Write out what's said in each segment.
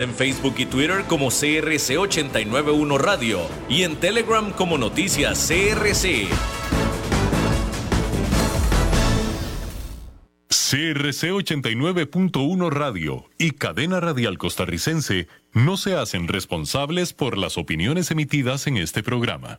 En Facebook y Twitter como CRC891 Radio y en Telegram como Noticias CRC. CRC 89.1 Radio y Cadena Radial Costarricense no se hacen responsables por las opiniones emitidas en este programa.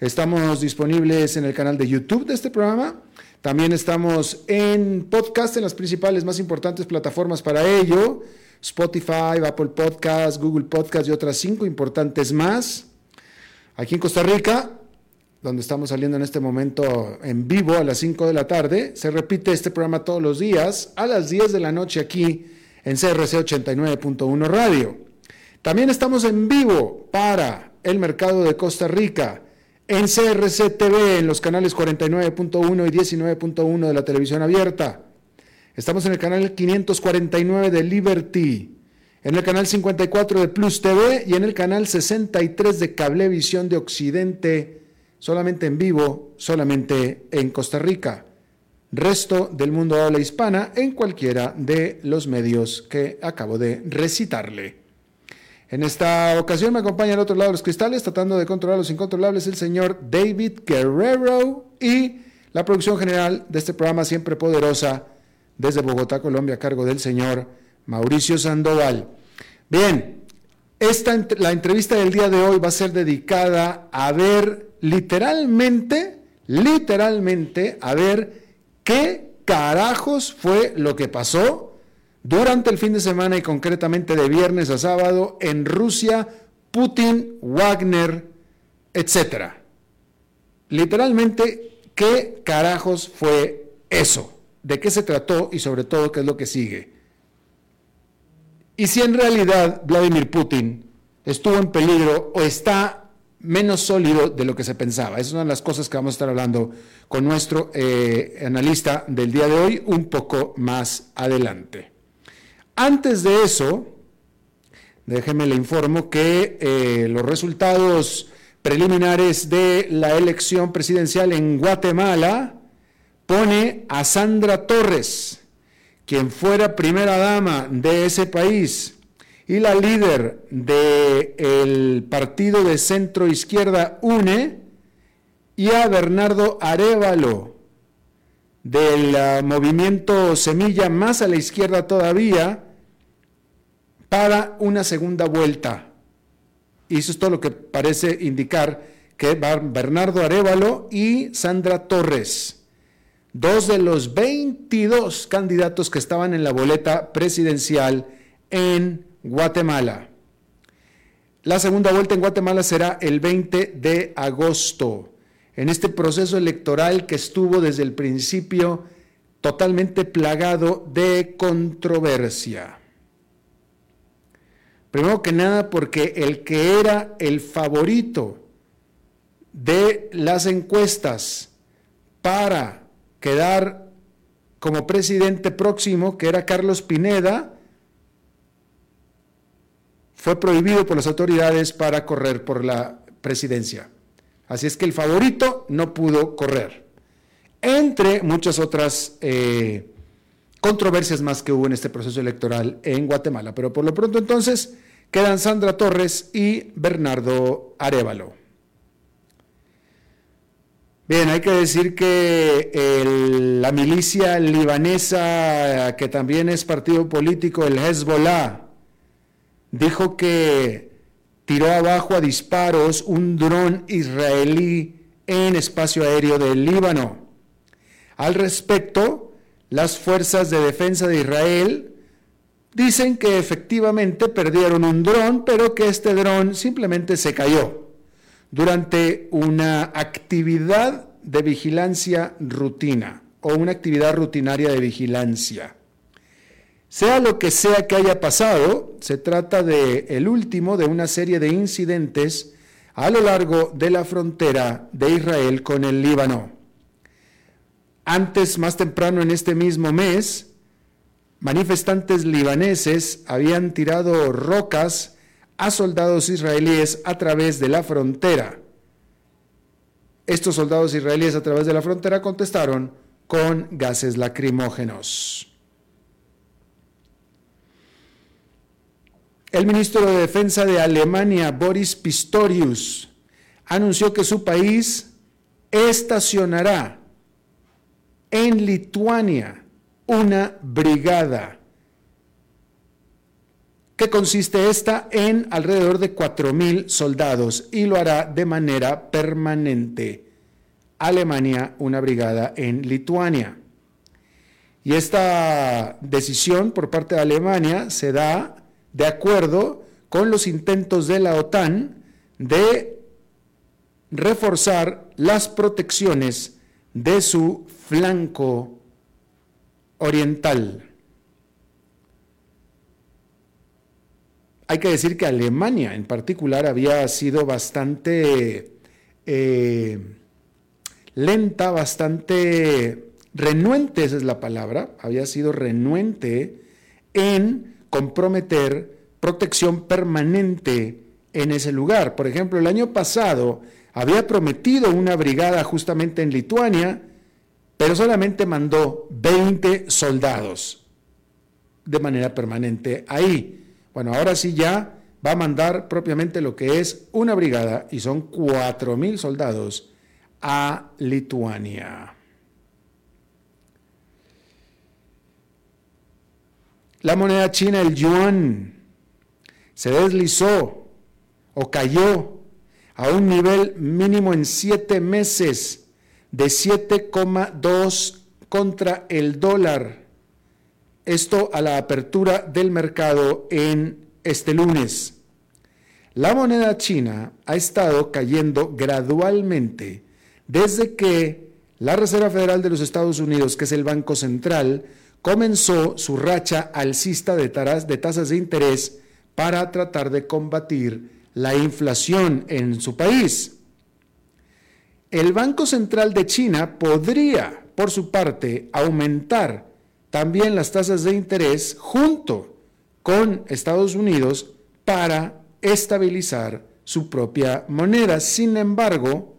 Estamos disponibles en el canal de YouTube de este programa. También estamos en podcast en las principales más importantes plataformas para ello. Spotify, Apple Podcast, Google Podcast y otras cinco importantes más. Aquí en Costa Rica, donde estamos saliendo en este momento en vivo a las 5 de la tarde, se repite este programa todos los días a las 10 de la noche aquí en CRC 89.1 Radio. También estamos en vivo para el mercado de Costa Rica en CRC TV, en los canales 49.1 y 19.1 de la televisión abierta. Estamos en el canal 549 de Liberty, en el canal 54 de Plus TV y en el canal 63 de Cablevisión de Occidente, solamente en vivo, solamente en Costa Rica. Resto del mundo habla hispana en cualquiera de los medios que acabo de recitarle. En esta ocasión me acompaña al otro lado de los cristales, tratando de controlar los incontrolables, el señor David Guerrero y la producción general de este programa siempre poderosa desde Bogotá, Colombia, a cargo del señor Mauricio Sandoval. Bien, esta, la entrevista del día de hoy va a ser dedicada a ver literalmente, literalmente, a ver qué carajos fue lo que pasó durante el fin de semana y concretamente de viernes a sábado en Rusia, Putin, Wagner, etc. Literalmente, ¿qué carajos fue eso? ¿De qué se trató y sobre todo qué es lo que sigue? Y si en realidad Vladimir Putin estuvo en peligro o está menos sólido de lo que se pensaba. Esas son las cosas que vamos a estar hablando con nuestro eh, analista del día de hoy un poco más adelante. Antes de eso, déjeme le informo que eh, los resultados preliminares de la elección presidencial en Guatemala pone a Sandra Torres, quien fuera primera dama de ese país y la líder del partido de centro izquierda UNE, y a Bernardo Arevalo del ah, movimiento Semilla más a la izquierda todavía, para una segunda vuelta. Y eso es todo lo que parece indicar que Bernardo Arevalo y Sandra Torres, dos de los 22 candidatos que estaban en la boleta presidencial en Guatemala. La segunda vuelta en Guatemala será el 20 de agosto, en este proceso electoral que estuvo desde el principio totalmente plagado de controversia. Primero que nada porque el que era el favorito de las encuestas para quedar como presidente próximo, que era Carlos Pineda, fue prohibido por las autoridades para correr por la presidencia. Así es que el favorito no pudo correr. Entre muchas otras eh, controversias más que hubo en este proceso electoral en Guatemala. Pero por lo pronto entonces quedan Sandra Torres y Bernardo Arevalo. Bien, hay que decir que la milicia libanesa, que también es partido político, el Hezbollah, dijo que tiró abajo a disparos un dron israelí en espacio aéreo del Líbano. Al respecto, las fuerzas de defensa de Israel dicen que efectivamente perdieron un dron, pero que este dron simplemente se cayó durante una actividad de vigilancia rutina o una actividad rutinaria de vigilancia. Sea lo que sea que haya pasado, se trata de el último de una serie de incidentes a lo largo de la frontera de Israel con el Líbano. Antes, más temprano en este mismo mes, manifestantes libaneses habían tirado rocas a soldados israelíes a través de la frontera. Estos soldados israelíes a través de la frontera contestaron con gases lacrimógenos. El ministro de Defensa de Alemania, Boris Pistorius, anunció que su país estacionará en Lituania una brigada que consiste esta en alrededor de 4.000 soldados y lo hará de manera permanente. Alemania, una brigada en Lituania. Y esta decisión por parte de Alemania se da de acuerdo con los intentos de la OTAN de reforzar las protecciones de su flanco oriental. Hay que decir que Alemania en particular había sido bastante eh, lenta, bastante renuente, esa es la palabra, había sido renuente en comprometer protección permanente en ese lugar. Por ejemplo, el año pasado había prometido una brigada justamente en Lituania, pero solamente mandó 20 soldados de manera permanente ahí. Bueno, ahora sí ya va a mandar propiamente lo que es una brigada y son 4.000 soldados a Lituania. La moneda china, el yuan, se deslizó o cayó a un nivel mínimo en siete meses de 7,2 contra el dólar esto a la apertura del mercado en este lunes. La moneda china ha estado cayendo gradualmente desde que la Reserva Federal de los Estados Unidos, que es el Banco Central, comenzó su racha alcista de, tasas de interés para tratar de combatir la inflación en su país. El Banco Central de China podría, por su parte, aumentar también las tasas de interés junto con Estados Unidos para estabilizar su propia moneda. Sin embargo,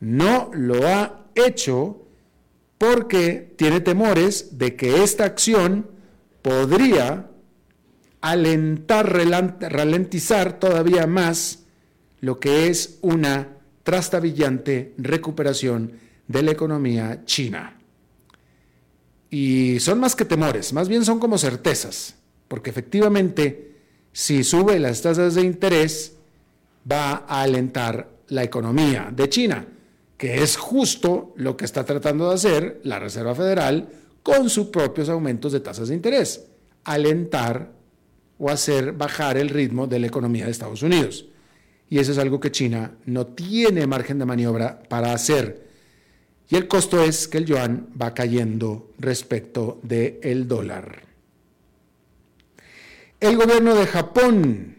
no lo ha hecho porque tiene temores de que esta acción podría alentar, ralentizar todavía más lo que es una trastabillante recuperación de la economía china. Y son más que temores, más bien son como certezas, porque efectivamente si sube las tasas de interés va a alentar la economía de China, que es justo lo que está tratando de hacer la Reserva Federal con sus propios aumentos de tasas de interés, alentar o hacer bajar el ritmo de la economía de Estados Unidos. Y eso es algo que China no tiene margen de maniobra para hacer y el costo es que el yuan va cayendo respecto del el dólar. El gobierno de Japón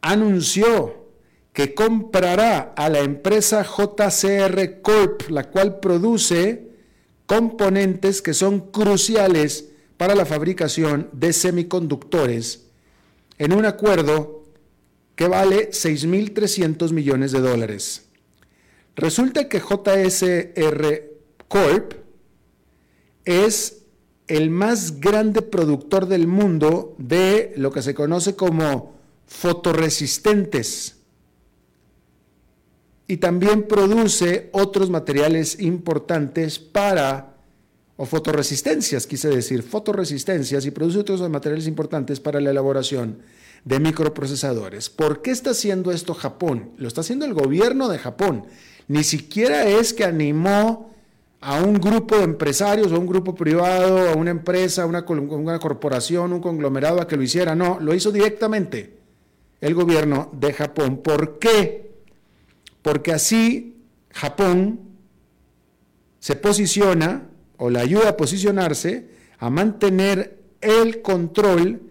anunció que comprará a la empresa JCR Corp, la cual produce componentes que son cruciales para la fabricación de semiconductores, en un acuerdo que vale 6.300 millones de dólares. Resulta que JSR Corp es el más grande productor del mundo de lo que se conoce como fotoresistentes y también produce otros materiales importantes para, o fotoresistencias, quise decir, fotoresistencias y produce otros materiales importantes para la elaboración de microprocesadores. ¿Por qué está haciendo esto Japón? Lo está haciendo el gobierno de Japón. Ni siquiera es que animó a un grupo de empresarios o a un grupo privado, a una empresa, una, una corporación, un conglomerado a que lo hiciera. No, lo hizo directamente el gobierno de Japón. ¿Por qué? Porque así Japón se posiciona o le ayuda a posicionarse a mantener el control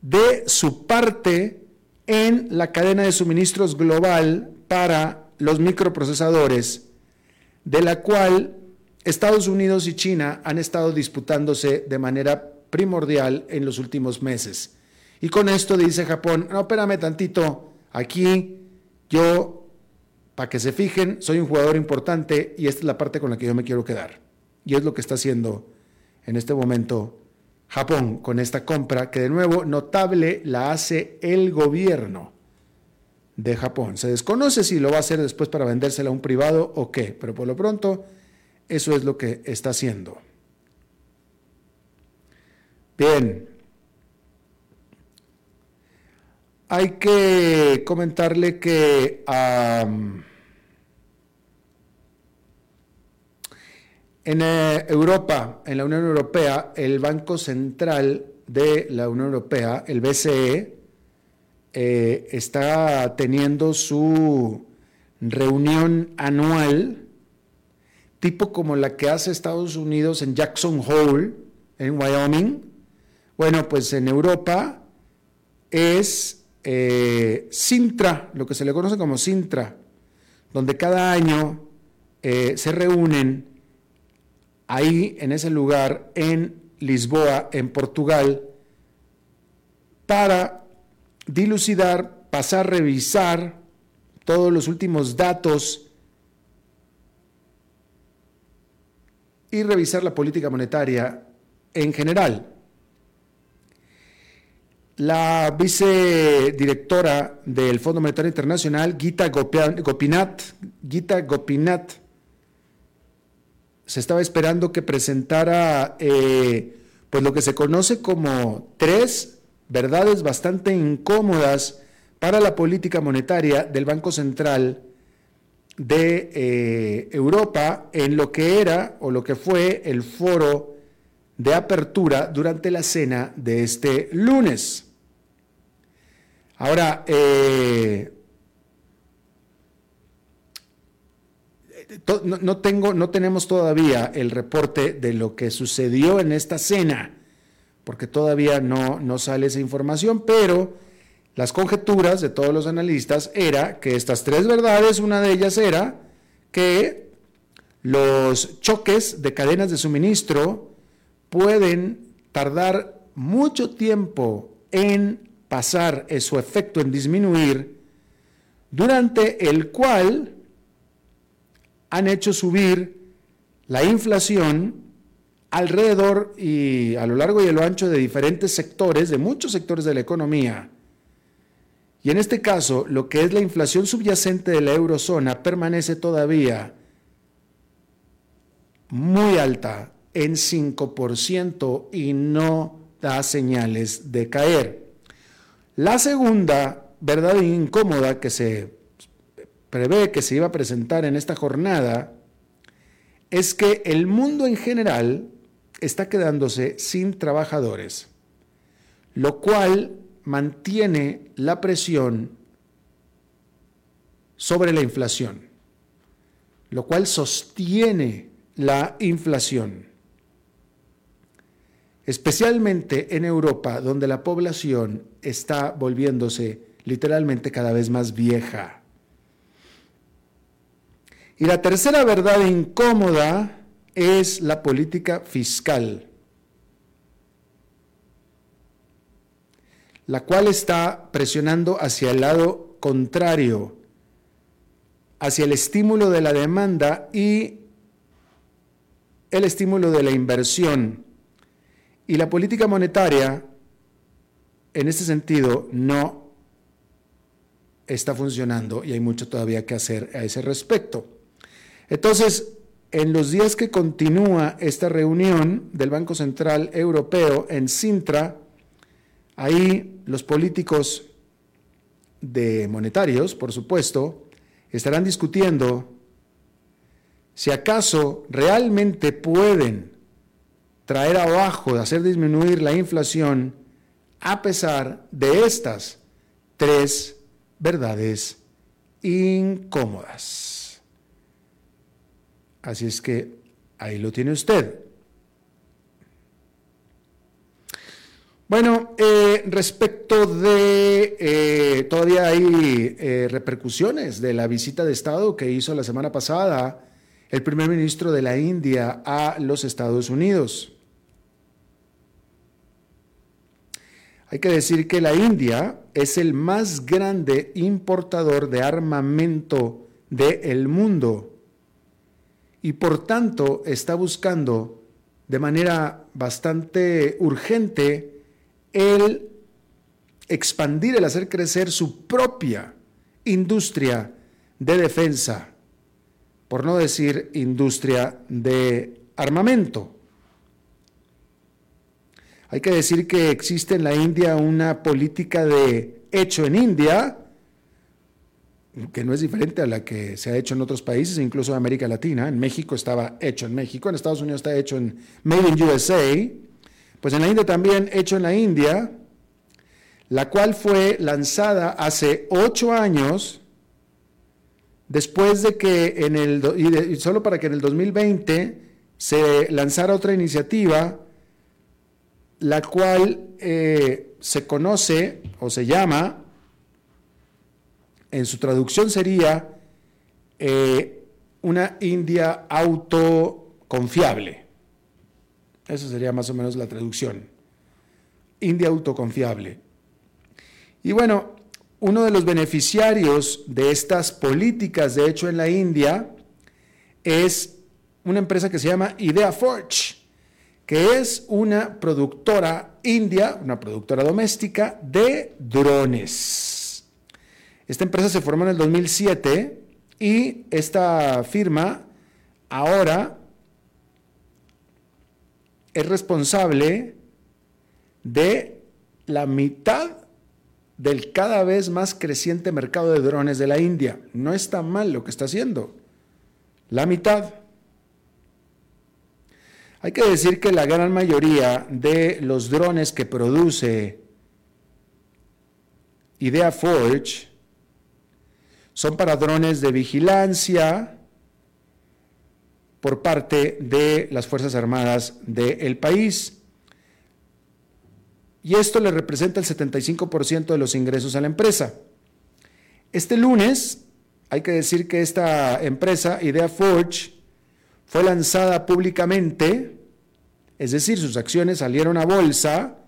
de su parte en la cadena de suministros global para los microprocesadores, de la cual Estados Unidos y China han estado disputándose de manera primordial en los últimos meses. Y con esto dice Japón, no, espérame tantito, aquí yo, para que se fijen, soy un jugador importante y esta es la parte con la que yo me quiero quedar. Y es lo que está haciendo en este momento Japón con esta compra, que de nuevo notable la hace el gobierno de Japón. Se desconoce si lo va a hacer después para vendérsela a un privado o qué, pero por lo pronto eso es lo que está haciendo. Bien. Hay que comentarle que en eh, Europa, en la Unión Europea, el Banco Central de la Unión Europea, el BCE, eh, está teniendo su reunión anual tipo como la que hace Estados Unidos en Jackson Hole, en Wyoming. Bueno, pues en Europa es eh, Sintra, lo que se le conoce como Sintra, donde cada año eh, se reúnen ahí en ese lugar en Lisboa, en Portugal, para dilucidar, pasar, revisar todos los últimos datos y revisar la política monetaria en general. La vicedirectora del Fondo Monetario Internacional, Gita Gopinath, Gita Gopinath se estaba esperando que presentara eh, pues lo que se conoce como tres verdades bastante incómodas para la política monetaria del Banco Central de eh, Europa en lo que era o lo que fue el foro de apertura durante la cena de este lunes. Ahora, eh, no, no tenemos todavía el reporte de lo que sucedió en esta cena, porque todavía no, no sale esa información, pero las conjeturas de todos los analistas era que estas tres verdades, una de ellas era que los choques de cadenas de suministro pueden tardar mucho tiempo en pasar su efecto en disminuir, durante el cual han hecho subir la inflación alrededor y a lo largo y a lo ancho de diferentes sectores, de muchos sectores de la economía, y en este caso, lo que es la inflación subyacente de la eurozona permanece todavía muy alta, en 5%, y no da señales de caer. La segunda verdad incómoda que se prevé que se iba a presentar en esta jornada es que el mundo en general está quedándose sin trabajadores, lo cual mantiene la presión sobre la inflación, lo cual sostiene la inflación, especialmente en Europa, donde la población está volviéndose literalmente cada vez más vieja. Y la tercera verdad incómoda es la política fiscal. la cual está presionando hacia el lado contrario, hacia el estímulo de la demanda y el estímulo de la inversión. Y la política monetaria, en este sentido, no está funcionando y hay mucho todavía que hacer a ese respecto. Entonces, en los días que continúa esta reunión del Banco Central Europeo en Sintra, ahí los políticos de monetarios, por supuesto, estarán discutiendo si acaso realmente pueden traer abajo, hacer disminuir la inflación a pesar de estas tres verdades incómodas. Así es que ahí lo tiene usted. Bueno, eh, respecto de, eh, todavía hay eh, repercusiones de la visita de Estado que hizo la semana pasada el primer ministro de la India a los Estados Unidos. Hay que decir que la India es el más grande importador de armamento del mundo y por tanto está buscando de manera bastante urgente el expandir, el hacer crecer su propia industria de defensa, por no decir industria de armamento. Hay que decir que existe en la India una política de hecho en India, que no es diferente a la que se ha hecho en otros países, incluso en América Latina. En México estaba hecho en México, en Estados Unidos está hecho en Made in USA, pues en la India también hecho en la India, la cual fue lanzada hace ocho años, después de que en el, solo para que en el 2020 se lanzara otra iniciativa, la cual eh, se conoce o se llama en su traducción sería eh, una India autoconfiable. Esa sería más o menos la traducción. India autoconfiable. Y bueno, uno de los beneficiarios de estas políticas, de hecho, en la India, es una empresa que se llama Idea Forge, que es una productora india, una productora doméstica de drones. Esta empresa se formó en el 2007 y esta firma ahora es responsable de la mitad del cada vez más creciente mercado de drones de la India. No está mal lo que está haciendo. La mitad. Hay que decir que la gran mayoría de los drones que produce Idea Forge son para drones de vigilancia por parte de las Fuerzas Armadas del país. Y esto le representa el 75% de los ingresos a la empresa. Este lunes, hay que decir que esta empresa, Idea Forge, fue lanzada públicamente, es decir, sus acciones salieron a bolsa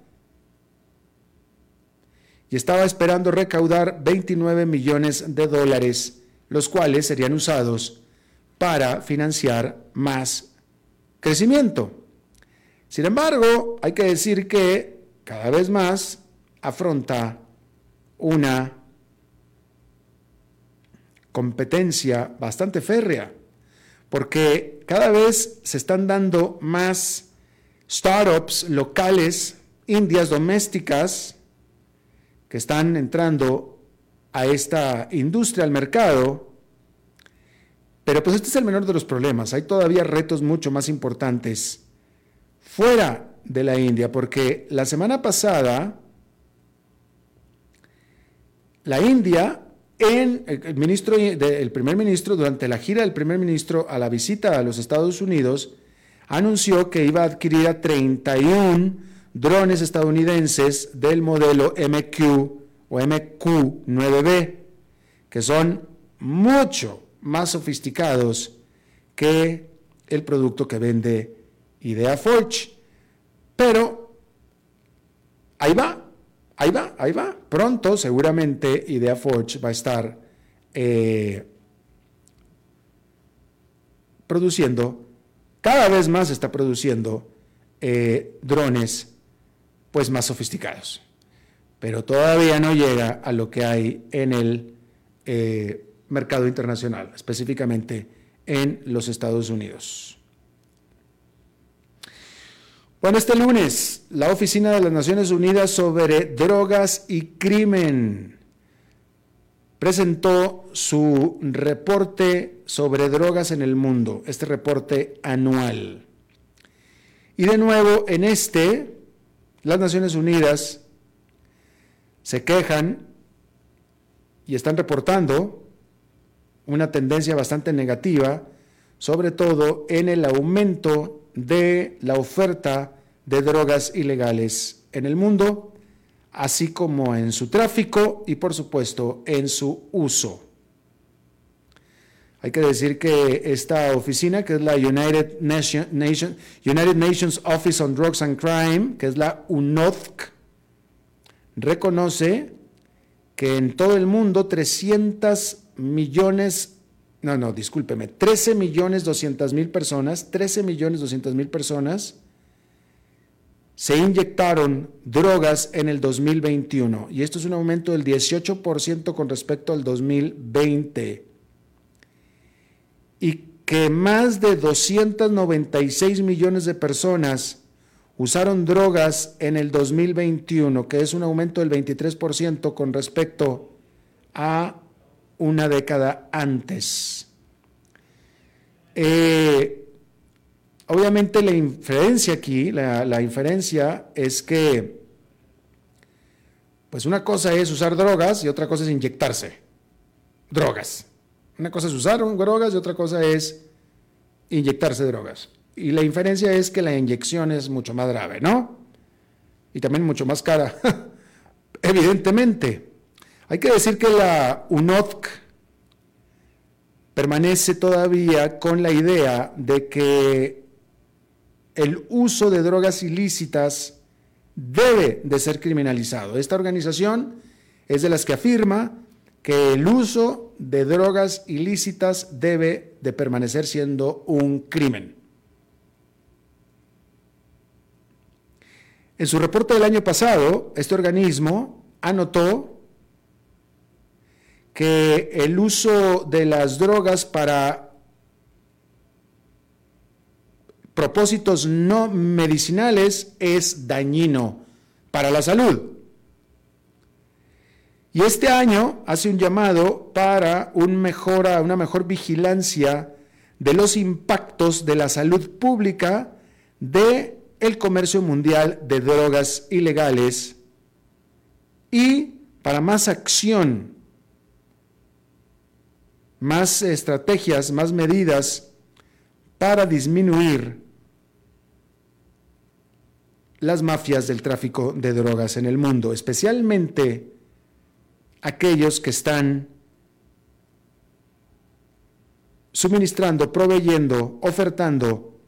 y estaba esperando recaudar 29 millones de dólares, los cuales serían usados para financiar más crecimiento. Sin embargo, hay que decir que cada vez más afronta una competencia bastante férrea, porque cada vez se están dando más startups locales, indias domésticas, que están entrando a esta industria, al mercado, pero pues este es el menor de los problemas. Hay todavía retos mucho más importantes fuera de la India, porque la semana pasada la India, en el, ministro, el primer ministro, durante la gira del primer ministro a la visita a los Estados Unidos, anunció que iba a adquirir a 31 drones estadounidenses del modelo MQ o MQ-9B, que son mucho más sofisticados que el producto que vende Idea Forge. Pero ahí va, ahí va, ahí va. Pronto, seguramente, Idea Forge va a estar eh, produciendo, cada vez más está produciendo eh, drones pues más sofisticados. Pero todavía no llega a lo que hay en el eh, mercado internacional, específicamente en los Estados Unidos. Bueno, este lunes, la Oficina de las Naciones Unidas sobre Drogas y Crimen presentó su reporte sobre drogas en el mundo, este reporte anual. Y de nuevo, en este, las Naciones Unidas se quejan y están reportando una tendencia bastante negativa, sobre todo en el aumento de la oferta de drogas ilegales en el mundo, así como en su tráfico y por supuesto en su uso. Hay que decir que esta oficina, que es la United, Nations Office on Drugs and Crime, que es la UNODC, reconoce que en todo el mundo 300 millones, no, no, discúlpeme, 13 millones 200 mil personas, 13 millones 200 mil personas se inyectaron drogas en el 2021 y esto es un aumento del 18% con respecto al 2020 y que más de 296 millones de personas usaron drogas en el 2021, que es un aumento del 23% con respecto a una década antes. Eh, obviamente la inferencia aquí, la, la, inferencia es que, pues una cosa es usar drogas y otra cosa es inyectarse drogas. Una cosa es usar drogas y otra cosa es inyectarse drogas. Y la inferencia es que la inyección es mucho más grave, ¿no? Y también mucho más cara. Evidentemente. Hay que decir que la UNODC permanece todavía con la idea de que el uso de drogas ilícitas debe de ser criminalizado. Esta organización es de las que afirma que el uso de drogas ilícitas debe de permanecer siendo un crimen. En su reporte del año pasado, este organismo anotó que el uso de las drogas para propósitos no medicinales es dañino para la salud. Y este año hace un llamado para un mejora, una mejor vigilancia de los impactos de la salud pública de el comercio mundial de drogas ilegales y para más acción más estrategias, más medidas para disminuir las mafias del tráfico de drogas en el mundo, especialmente aquellos que están suministrando, proveyendo, ofertando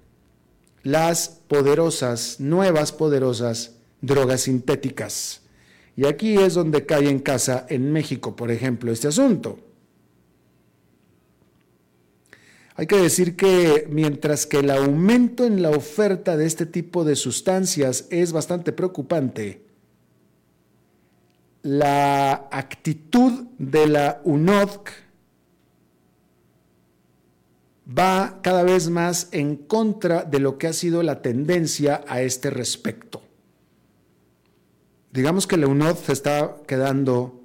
las poderosas, nuevas poderosas drogas sintéticas. Y aquí es donde cae en casa en México, por ejemplo, este asunto. Hay que decir que mientras que el aumento en la oferta de este tipo de sustancias es bastante preocupante, la actitud de la UNODC va cada vez más en contra de lo que ha sido la tendencia a este respecto. Digamos que la UNODC está quedando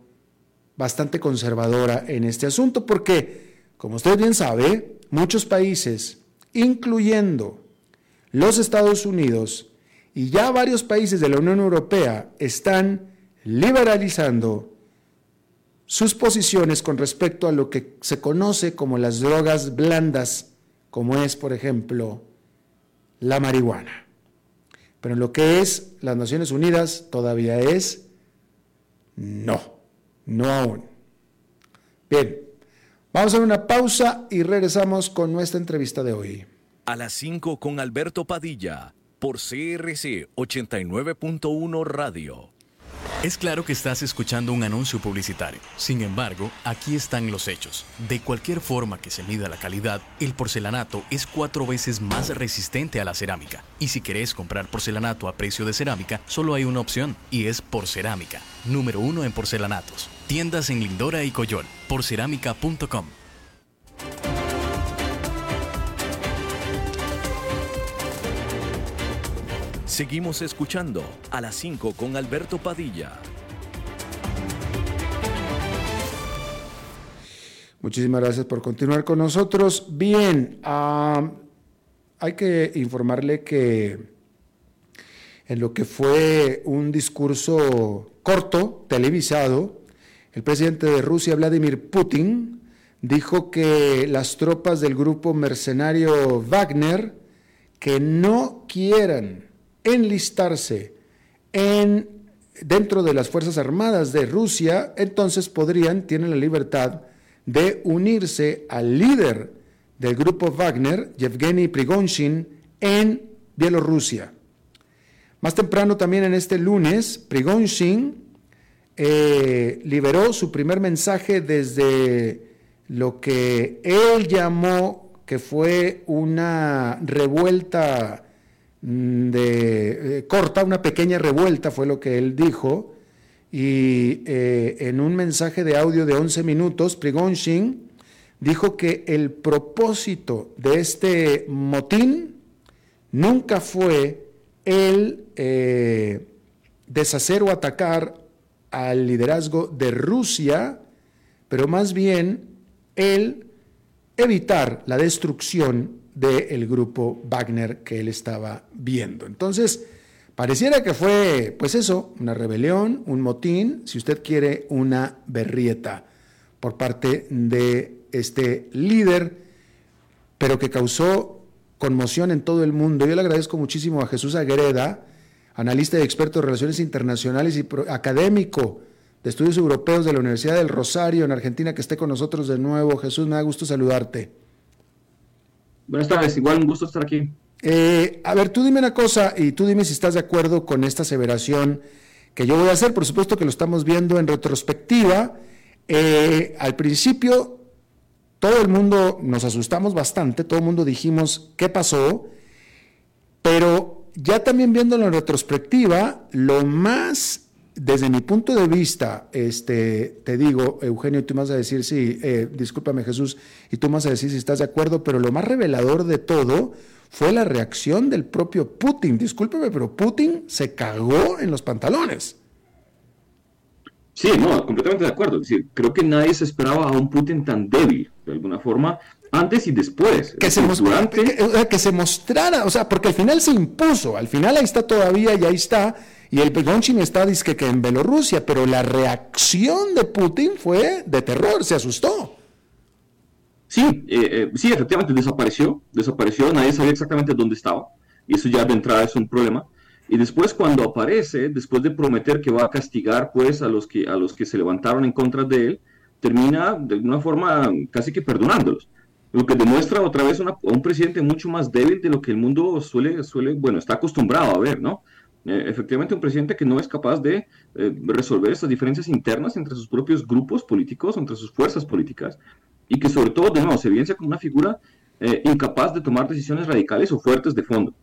bastante conservadora en este asunto porque, como usted bien sabe, muchos países, incluyendo los Estados Unidos y ya varios países de la Unión Europea, están liberalizando sus posiciones con respecto a lo que se conoce como las drogas blandas, como es, por ejemplo, la marihuana. Pero lo que es las Naciones Unidas todavía es no, no aún. Bien, Vamos a hacer una pausa y regresamos con nuestra entrevista de hoy. A las 5 con Alberto Padilla por CRC 89.1 Radio. Es claro que estás escuchando un anuncio publicitario. Sin embargo, aquí están los hechos. De cualquier forma que se mida la calidad, el porcelanato es cuatro veces más resistente a la cerámica. Y si querés comprar porcelanato a precio de cerámica, solo hay una opción, y es Porcerámica, número uno en porcelanatos. Tiendas en Lindora y Coyol, porcerámica.com. Seguimos escuchando a las 5 con Alberto Padilla. Muchísimas gracias por continuar con nosotros. Bien, ah, hay que informarle que en lo que fue un discurso corto, televisado, el presidente de Rusia, Vladimir Putin, dijo que las tropas del grupo mercenario Wagner que no quieran enlistarse en, dentro de las Fuerzas Armadas de Rusia, entonces podrían, tienen la libertad de unirse al líder del grupo Wagner, Yevgeny Prigozhin, en Bielorrusia. Más temprano, también en este lunes, Prigozhin eh, liberó su primer mensaje desde lo que él llamó que fue una revuelta Mm, de eh, corta, una pequeña revuelta fue lo que él dijo, y eh, en un mensaje de audio de 11 minutos, Prigonshin dijo que el propósito de este motín nunca fue el deshacer o atacar al liderazgo de Rusia, pero más bien el evitar la destrucción del grupo Wagner que él estaba viendo. Entonces, pareciera que fue, pues eso, una rebelión, un motín, si usted quiere, una berrieta por parte de este líder, pero que causó conmoción en todo el mundo. Yo le agradezco muchísimo a Jesús Agreda, analista y experto de relaciones internacionales y académico de estudios europeos de la Universidad del Rosario en Argentina, que esté con nosotros de nuevo. Jesús, me da gusto saludarte. Buenas tardes, igual un gusto estar aquí. Eh, a ver, tú dime una cosa y tú dime si estás de acuerdo con esta aseveración que yo voy a hacer. Por supuesto que lo estamos viendo en retrospectiva. Eh, al principio, todo el mundo nos asustamos bastante, todo el mundo dijimos, ¿qué pasó? Pero ya también viéndolo en retrospectiva, lo más desde mi punto de vista, este, te digo, Eugenio, tú vas a decir sí, eh, discúlpame Jesús, y tú vas a decir si estás de acuerdo, pero lo más revelador de todo fue la reacción del propio Putin. Discúlpeme, pero Putin se cagó en los pantalones. Sí, no, completamente de acuerdo. Es decir, creo que nadie se esperaba a un Putin tan débil, de alguna forma, antes y después. Que se, que, que se mostrara, o sea, porque al final se impuso, al final ahí está todavía y ahí está y el Prigozhin está dice, que en Bielorrusia, pero la reacción de Putin fue de terror, se asustó. Sí, eh, eh, sí, efectivamente desapareció, desapareció, nadie sabía exactamente dónde estaba, y eso ya de entrada es un problema. Y después cuando aparece, después de prometer que va a castigar pues a los que, a los que se levantaron en contra de él, termina de alguna forma casi que perdonándolos. Lo que demuestra otra vez a un presidente mucho más débil de lo que el mundo suele, suele, bueno, está acostumbrado a ver, ¿no? Eh, efectivamente un presidente que no es capaz de eh, resolver estas diferencias internas entre sus propios grupos políticos, entre sus fuerzas políticas, y que sobre todo, de nuevo, se evidencia como una figura eh, incapaz de tomar decisiones radicales o fuertes de fondo.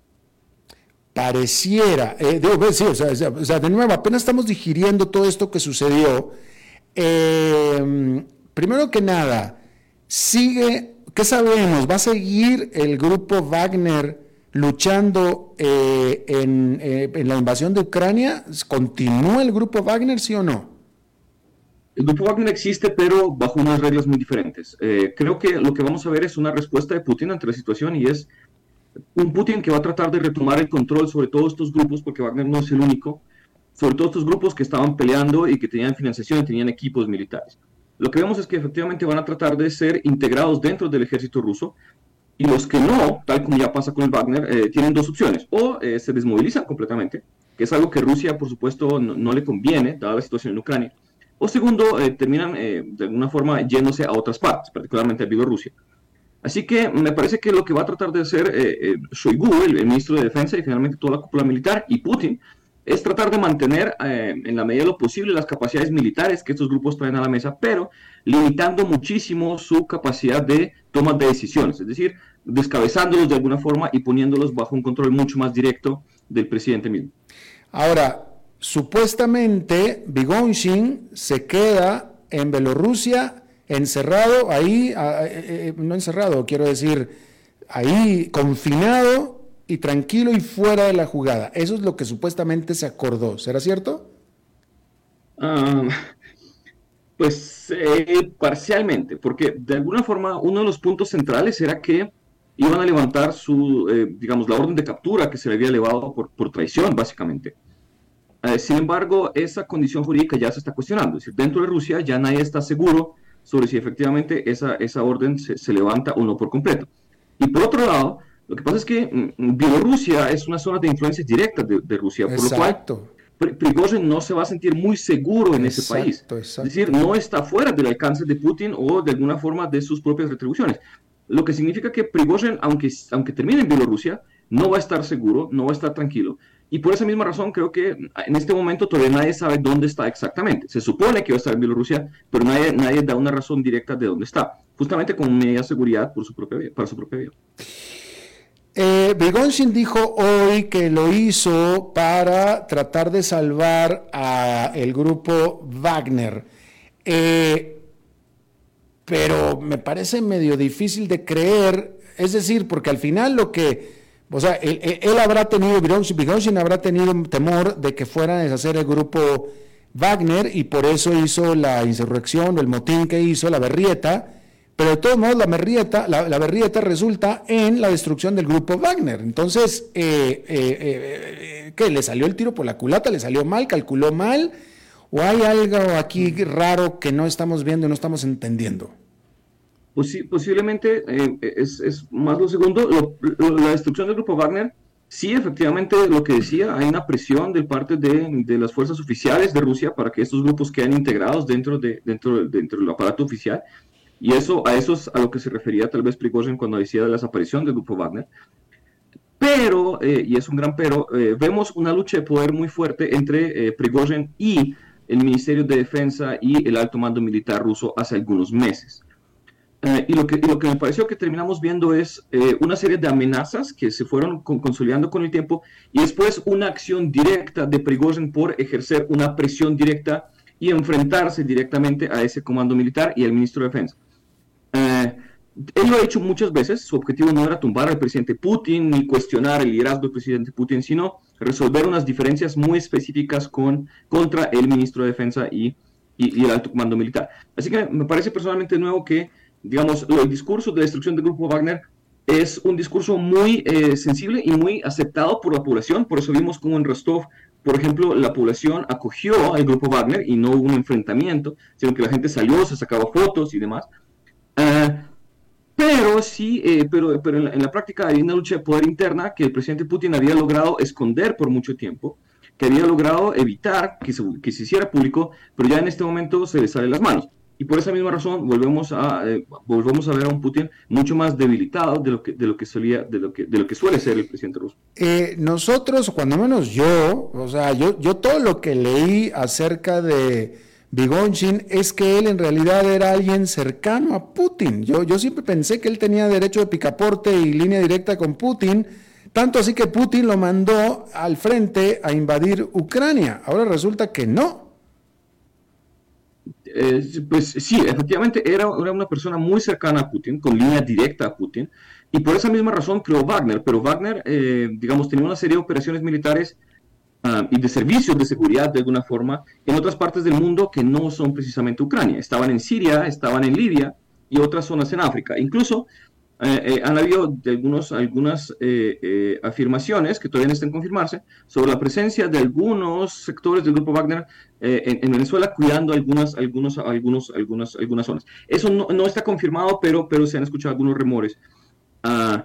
Pareciera, digo, pues, sí, o sea, de nuevo, apenas estamos digiriendo todo esto que sucedió. primero que nada, sigue, ¿qué sabemos? ¿Va a seguir el grupo Wagner? luchando eh, eh, en, la invasión de Ucrania? ¿Continúa el grupo Wagner, sí o no? El grupo Wagner existe, pero bajo unas reglas muy diferentes. Eh, creo que lo que vamos a ver es una respuesta de Putin ante la situación y es un Putin que va a tratar de retomar el control sobre todos estos grupos, porque Wagner no es el único, sobre todos estos grupos que estaban peleando y que tenían financiación y tenían equipos militares. Lo que vemos es que efectivamente van a tratar de ser integrados dentro del ejército ruso, y los que no, tal como ya pasa con el Wagner, eh, tienen dos opciones. O eh, se desmovilizan completamente, que es algo que Rusia, por supuesto, no, le conviene, dada la situación en Ucrania. O segundo, eh, terminan de alguna forma yéndose a otras partes, particularmente a Bielorrusia. Así que me parece que lo que va a tratar de hacer Shoigu, el, ministro de Defensa, y finalmente toda la cúpula militar, y Putin, es tratar de mantener eh, en la medida de lo posible las capacidades militares que estos grupos traen a la mesa, pero limitando muchísimo su capacidad de toma de decisiones, es decir, descabezándolos de alguna forma y poniéndolos bajo un control mucho más directo del presidente mismo. Ahora, supuestamente Bigonshin se queda en Bielorrusia encerrado ahí, eh, eh, no encerrado, quiero decir, ahí confinado y tranquilo y fuera de la jugada. Eso es lo que supuestamente se acordó. ¿Será cierto? Ah, pues eh, parcialmente, porque de alguna forma uno de los puntos centrales era que iban a levantar su, eh, digamos, la orden de captura que se le había elevado por, por traición, básicamente. Eh, sin embargo, esa condición jurídica ya se está cuestionando. Es decir, dentro de Rusia ya nadie está seguro sobre si efectivamente esa, esa orden se, se levanta o no por completo. Y por otro lado, lo que pasa es que mm, Bielorrusia es una zona de influencia directa de, Rusia, por lo cual Prigozhin no se va a sentir muy seguro en ese país. Es decir, no está fuera del alcance de Putin o de alguna forma de sus propias retribuciones. Lo que significa que Prigozhin, aunque, aunque termine en Bielorrusia, no va a estar seguro, no va a estar tranquilo. Y por esa misma razón creo que en este momento todavía nadie sabe dónde está exactamente. Se supone que va a estar en Bielorrusia, pero nadie, nadie da una razón directa de dónde está. Justamente con media seguridad por su propia, para su propia vida. Eh, dijo hoy que lo hizo para tratar de salvar a el grupo Wagner. Eh, pero me parece medio difícil de creer, es decir, porque al final lo que, o sea, él, habrá tenido, Bigonshin habrá tenido temor de que fuera a deshacer el grupo Wagner y por eso hizo la insurrección, el motín que hizo, la berrieta, pero de todos modos, la berrieta, la, resulta en la destrucción del grupo Wagner. Entonces, eh, eh, eh, ¿qué? ¿Le salió el tiro por la culata? ¿Le salió mal? ¿Calculó mal? ¿O hay algo aquí raro que no estamos viendo y no estamos entendiendo? Pues posiblemente es, más lo segundo. la destrucción del grupo Wagner, sí, efectivamente, lo que decía, hay una presión de parte de, las fuerzas oficiales de Rusia para que estos grupos queden integrados dentro, de, dentro, dentro del aparato oficial. Y eso, a eso es a lo que se refería tal vez Prigozhin cuando decía de la desaparición del grupo Wagner. Pero, eh, y es un gran pero, eh, vemos una lucha de poder muy fuerte entre eh, Prigozhin y el Ministerio de Defensa y el alto mando militar ruso hace algunos meses. y, lo que, lo que me pareció que terminamos viendo es una serie de amenazas que se fueron consolidando con el tiempo y después una acción directa de Prigozhin por ejercer una presión directa y enfrentarse directamente a ese comando militar y al ministro de Defensa. Eh, él lo ha hecho muchas veces, su objetivo no era tumbar al presidente Putin ni cuestionar el liderazgo del presidente Putin, sino resolver unas diferencias muy específicas con, contra el ministro de Defensa y, y, el alto comando militar. Así que me parece personalmente nuevo que, digamos, el discurso de destrucción del grupo Wagner es un discurso muy eh, sensible y muy aceptado por la población, por eso vimos como en Rostov, por ejemplo, la población acogió al grupo Wagner y no hubo un enfrentamiento, sino que la gente salió, se sacaba fotos y demás. Pero sí, eh, pero, pero en la, práctica hay una lucha de poder interna que el presidente Putin había logrado esconder por mucho tiempo, que había logrado evitar que se, que se hiciera público, pero ya en este momento se le sale las manos. Y por esa misma razón volvemos a, eh, volvemos a ver a un Putin mucho más debilitado de lo que, de lo que, solía, de lo que, de lo que suele ser el presidente ruso. Eh, nosotros, cuando menos yo, o sea, yo, yo todo lo que leí acerca de Bigonshin es que él en realidad era alguien cercano a Putin. Yo, yo siempre pensé que él tenía derecho de picaporte y línea directa con Putin, tanto así que Putin lo mandó al frente a invadir Ucrania. Ahora resulta que no. Eh, pues sí, efectivamente era, era, una persona muy cercana a Putin, con línea directa a Putin, y por esa misma razón creó Wagner, pero Wagner, eh, digamos, tenía una serie de operaciones militares Ah, y de servicios de seguridad de alguna forma en otras partes del mundo que no son precisamente Ucrania. Estaban en Siria, estaban en Libia y otras zonas en África. Incluso eh, eh, han habido de algunos, algunas eh, afirmaciones que todavía no están confirmarse sobre la presencia de algunos sectores del grupo Wagner en, Venezuela cuidando algunas, algunos, algunos, algunas, algunas zonas. Eso no, no, está confirmado, pero, pero se han escuchado algunos rumores. Uh,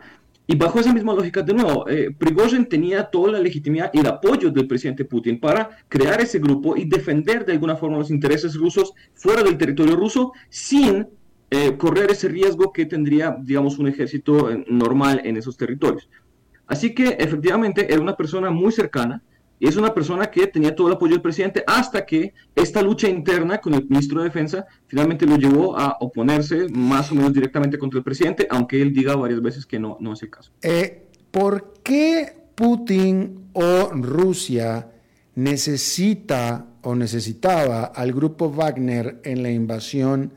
y bajo esa misma lógica, de nuevo, eh, Prigozhin tenía toda la legitimidad y el apoyo del presidente Putin para crear ese grupo y defender de alguna forma los intereses rusos fuera del territorio ruso sin eh, correr ese riesgo que tendría, digamos, un ejército eh, normal en esos territorios. Así que efectivamente era una persona muy cercana es una persona que tenía todo el apoyo del presidente hasta que esta lucha interna con el ministro de Defensa finalmente lo llevó a oponerse más o menos directamente contra el presidente, aunque él diga varias veces que no, no es el caso. Eh, ¿Por qué Putin o Rusia necesita o necesitaba al grupo Wagner en la invasión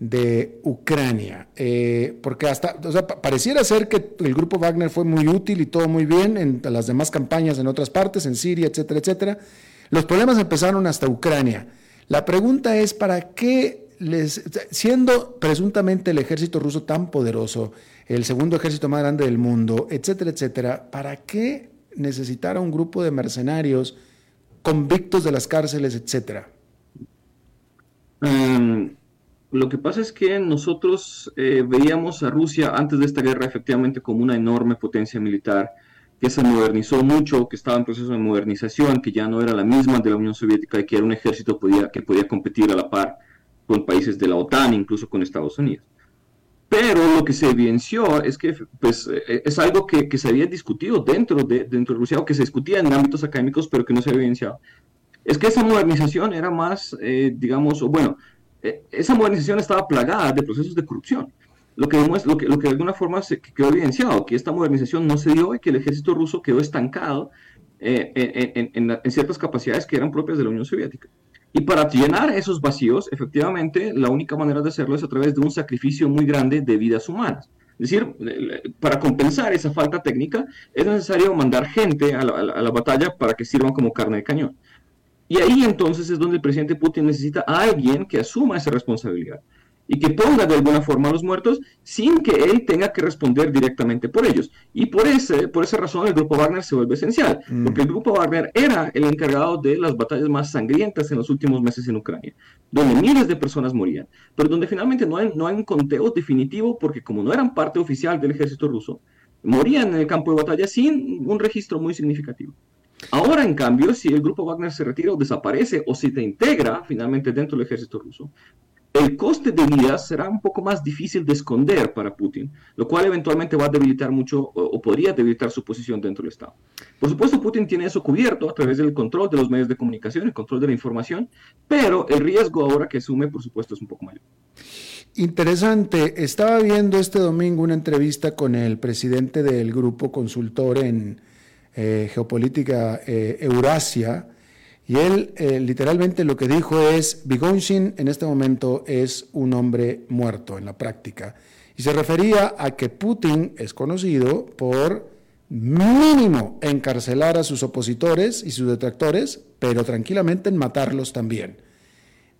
de Ucrania, eh, porque hasta, o sea, pareciera ser que el grupo Wagner fue muy útil y todo muy bien en las demás campañas en otras partes, en Siria, etcétera, etcétera. Los problemas empezaron hasta Ucrania. La pregunta es, ¿para qué les, siendo presuntamente el ejército ruso tan poderoso, el segundo ejército más grande del mundo, etcétera, etcétera, ¿para qué necesitar a un grupo de mercenarios convictos de las cárceles, etcétera? Um lo que pasa es que nosotros eh, veíamos a Rusia antes de esta guerra efectivamente como una enorme potencia militar que se modernizó mucho, que estaba en proceso de modernización, que ya no era la misma de la Unión Soviética y que era un ejército podía, que podía competir a la par con países de la OTAN, incluso con Estados Unidos. Pero lo que se evidenció es que pues, eh, es algo que, que, se había discutido dentro de, dentro de Rusia o que se discutía en ámbitos académicos, pero que no se había evidenciado. Es que esa modernización era más, eh, digamos, bueno, esa modernización estaba plagada de procesos de corrupción. Lo que, lo que, lo que de alguna forma se quedó evidenciado, que esta modernización no se dio y que el ejército ruso quedó estancado eh, en, en, ciertas capacidades que eran propias de la Unión Soviética. Y para llenar esos vacíos, efectivamente, la única manera de hacerlo es a través de un sacrificio muy grande de vidas humanas. Es decir, para compensar esa falta técnica, es necesario mandar gente a la, a la batalla para que sirvan como carne de cañón. Y ahí entonces es donde el presidente Putin necesita a alguien que asuma esa responsabilidad y que ponga de alguna forma a los muertos sin que él tenga que responder directamente por ellos. Y por, ese, por esa razón el grupo Wagner se vuelve esencial, mm. porque el grupo Wagner era el encargado de las batallas más sangrientas en los últimos meses en Ucrania, donde miles de personas morían, pero donde finalmente no hay, no hay un conteo definitivo porque como no eran parte oficial del ejército ruso, morían en el campo de batalla sin un registro muy significativo. Ahora, en cambio, si el grupo Wagner se retira o desaparece o si te integra finalmente dentro del ejército ruso, el coste de vida será un poco más difícil de esconder para Putin, lo cual eventualmente va a debilitar mucho o, podría debilitar su posición dentro del Estado. Por supuesto, Putin tiene eso cubierto a través del control de los medios de comunicación, el control de la información, pero el riesgo ahora que asume, por supuesto, es un poco mayor. Interesante. Estaba viendo este domingo una entrevista con el presidente del grupo consultor en, eh, geopolítica eh, Eurasia, y él eh, literalmente lo que dijo es, Vigonshin en este momento es un hombre muerto en la práctica. Y se refería a que Putin es conocido por mínimo encarcelar a sus opositores y sus detractores, pero tranquilamente en matarlos también.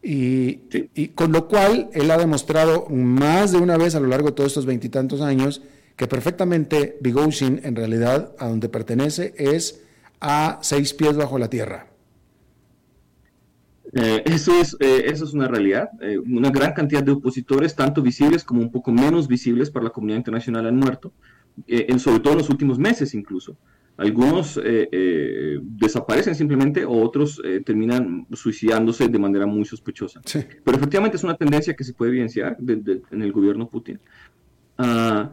Y, y, con lo cual él ha demostrado más de una vez a lo largo de todos estos veintitantos años que perfectamente Bigoshin en realidad a donde pertenece es a seis pies bajo la tierra. Eh, eso, es, eh, eso es una realidad. Eh, una gran cantidad de opositores, tanto visibles como un poco menos visibles para la comunidad internacional, han muerto, en, sobre todo en los últimos meses incluso. Algunos desaparecen simplemente o otros terminan suicidándose de manera muy sospechosa. Pero efectivamente es una tendencia que se puede evidenciar en el gobierno Putin. Uh,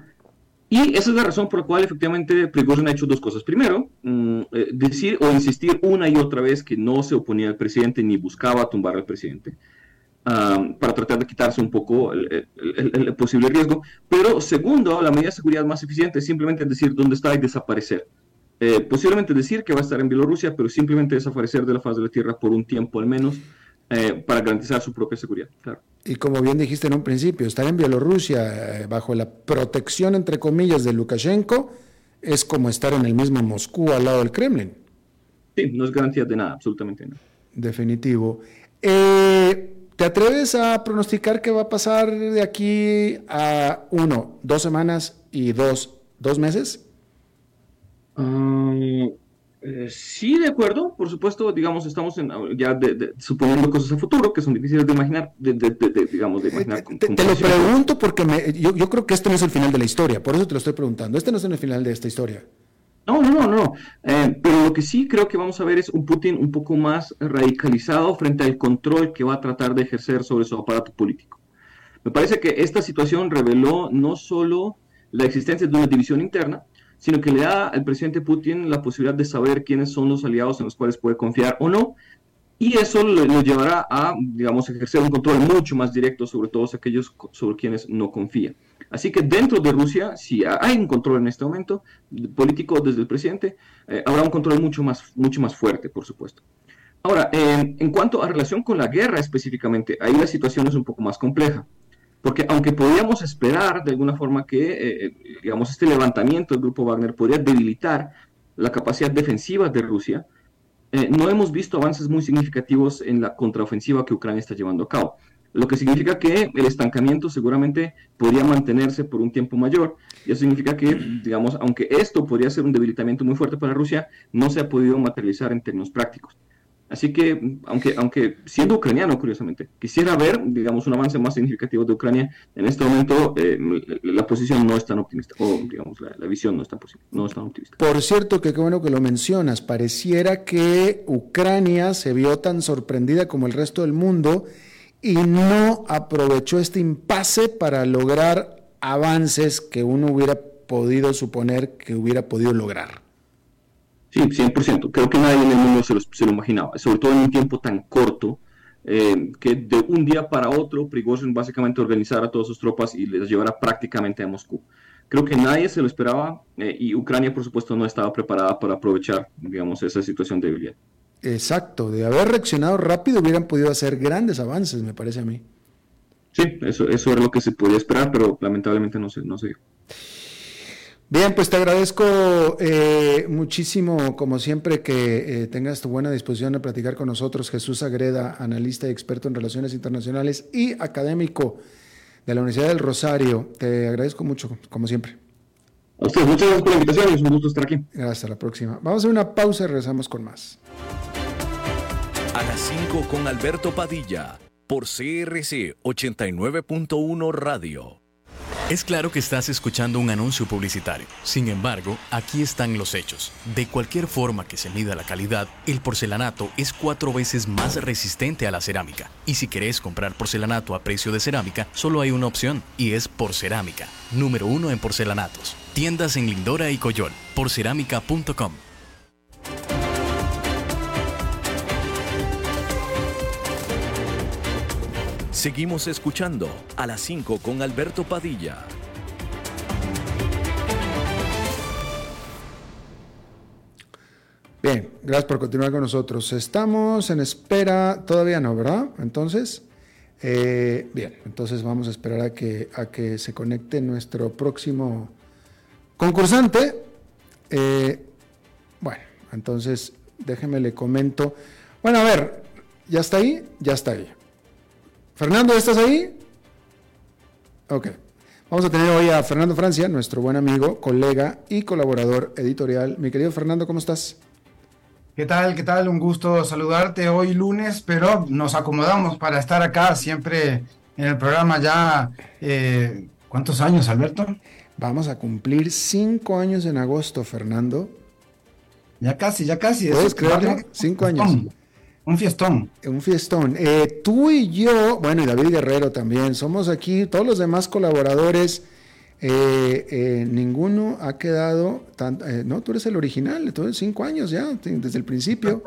y esa es la razón por la cual efectivamente Prigozhin ha hecho dos cosas. Primero, mm, eh, decir o insistir una y otra vez que no se oponía al presidente ni buscaba tumbar al presidente. para tratar de quitarse un poco el, posible riesgo. Pero segundo, la medida de seguridad más eficiente es simplemente decir dónde está y desaparecer. Eh, posiblemente decir que va a estar en Bielorrusia, pero simplemente desaparecer de la faz de la Tierra por un tiempo al menos eh, para garantizar su propia seguridad. Claro. Y como bien dijiste en un principio, estar en Bielorrusia eh, bajo la protección, entre comillas, de Lukashenko es como estar en el mismo Moscú al lado del Kremlin. Sí, no es garantía de nada, absolutamente nada. Definitivo. Eh, ¿Te atreves a pronosticar qué va a pasar de aquí a uno, dos semanas y dos, dos meses? Um, eh, sí, de acuerdo. Por supuesto, digamos, estamos ya suponiendo cosas a futuro que son difíciles de imaginar, de, digamos, de imaginar. Eh, te, lo pregunto porque yo, creo que este no es el final de la historia, por eso te lo estoy preguntando. Este no es el final de esta historia. No, no, no, no. Eh, pero lo que sí creo que vamos a ver es un Putin un poco más radicalizado frente al control que va a tratar de ejercer sobre su aparato político. Me parece que esta situación reveló no solo la existencia de una división interna, sino que le da al presidente Putin la posibilidad de saber quiénes son los aliados en los cuales puede confiar o no, y eso lo, llevará a, digamos, ejercer un control mucho más directo sobre todos aquellos sobre quienes no confía. Así que dentro de Rusia, si hay un control en este momento, político desde el presidente, eh, habrá un control mucho más, mucho más fuerte, por supuesto. Ahora, en cuanto a relación con la guerra específicamente, ahí la situación es un poco más compleja. Porque aunque podíamos esperar de alguna forma que, eh, eh, digamos, este levantamiento del grupo Wagner podría debilitar la capacidad defensiva de Rusia, eh, no hemos visto avances muy significativos en la contraofensiva que Ucrania está llevando a cabo. Lo que significa que el estancamiento seguramente podría mantenerse por un tiempo mayor. Y eso significa que, digamos, aunque esto podría ser un debilitamiento muy fuerte para Rusia, no se ha podido materializar en términos prácticos. Así que, aunque, aunque siendo ucraniano, curiosamente, quisiera ver, digamos, un avance más significativo de Ucrania, en este momento eh, la posición no es tan optimista, o digamos, la, visión no es, tan no es tan optimista. Por cierto, que qué bueno que lo mencionas, pareciera que Ucrania se vio tan sorprendida como el resto del mundo y no aprovechó este impasse para lograr avances que uno hubiera podido suponer que hubiera podido lograr. Sí, 100%. Creo que nadie en el mundo se lo, se lo imaginaba, sobre todo en un tiempo tan corto, eh, que de un día para otro Prigozhin básicamente organizara a todas sus tropas y les llevara prácticamente a Moscú. Creo que nadie se lo esperaba eh, y Ucrania, por supuesto, no estaba preparada para aprovechar, digamos, esa situación de debilidad. Exacto, de haber reaccionado rápido hubieran podido hacer grandes avances, me parece a mí. Sí, eso, eso era lo que se podía esperar, pero lamentablemente no se, no se dio. Bien, pues te agradezco eh, muchísimo, como siempre, que eh, tengas tu buena disposición de platicar con nosotros. Jesús Agreda, analista y experto en relaciones internacionales y académico de la Universidad del Rosario. Te agradezco mucho, como siempre. A ustedes, muchas gracias por la invitación, es un gusto estar aquí. Hasta la próxima. Vamos a hacer una pausa y regresamos con más. A las 5 con Alberto Padilla, por CRC 89.1 Radio. Es claro que estás escuchando un anuncio publicitario. Sin embargo, aquí están los hechos. De cualquier forma que se mida la calidad, el porcelanato es cuatro veces más resistente a la cerámica. Y si querés comprar porcelanato a precio de cerámica, solo hay una opción, y es Porcerámica, número uno en porcelanatos. Tiendas en Lindora y Coyol, porcerámica.com. Seguimos escuchando a las 5 con Alberto Padilla. Bien, gracias por continuar con nosotros. Estamos en espera, todavía no, ¿verdad? Entonces, eh, bien, entonces vamos a esperar a que, a que se conecte nuestro próximo concursante. Eh, bueno, entonces déjeme le comento. Bueno, a ver, ¿ya está ahí? Ya está ahí. Fernando, ¿estás ahí? Ok. Vamos a tener hoy a Fernando Francia, nuestro buen amigo, colega y colaborador editorial. Mi querido Fernando, ¿cómo estás? ¿Qué tal? ¿Qué tal? Un gusto saludarte hoy lunes, pero nos acomodamos para estar acá siempre en el programa ya. Eh, ¿Cuántos años, Alberto? Vamos a cumplir cinco años en agosto, Fernando. Ya casi, ya casi. ¿Puedes creerlo? Cinco años. Un fiestón. Un fiestón. Eh, tú y yo, bueno, y David Guerrero también, somos aquí, todos los demás colaboradores, eh, eh, ninguno ha quedado, tan, no, tú eres el original, tú eres cinco años ya, desde el principio.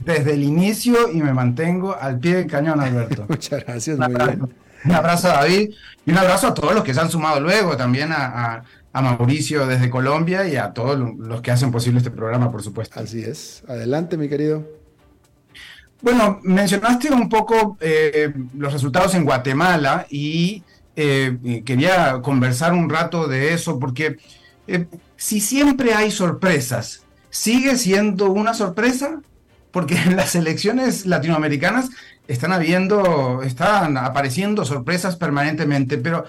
desde el inicio y me mantengo al pie del cañón, Alberto. Muchas gracias, muy bien. Un abrazo a David y un abrazo a todos los que se han sumado luego, también a, a Mauricio desde Colombia y a todos los que hacen posible este programa, por supuesto. Así es. Adelante, mi querido. Bueno, mencionaste un poco eh, los resultados en Guatemala y eh, quería conversar un rato de eso porque eh, si siempre hay sorpresas, ¿sigue siendo una sorpresa? Porque en las elecciones latinoamericanas están habiendo, están apareciendo sorpresas permanentemente, pero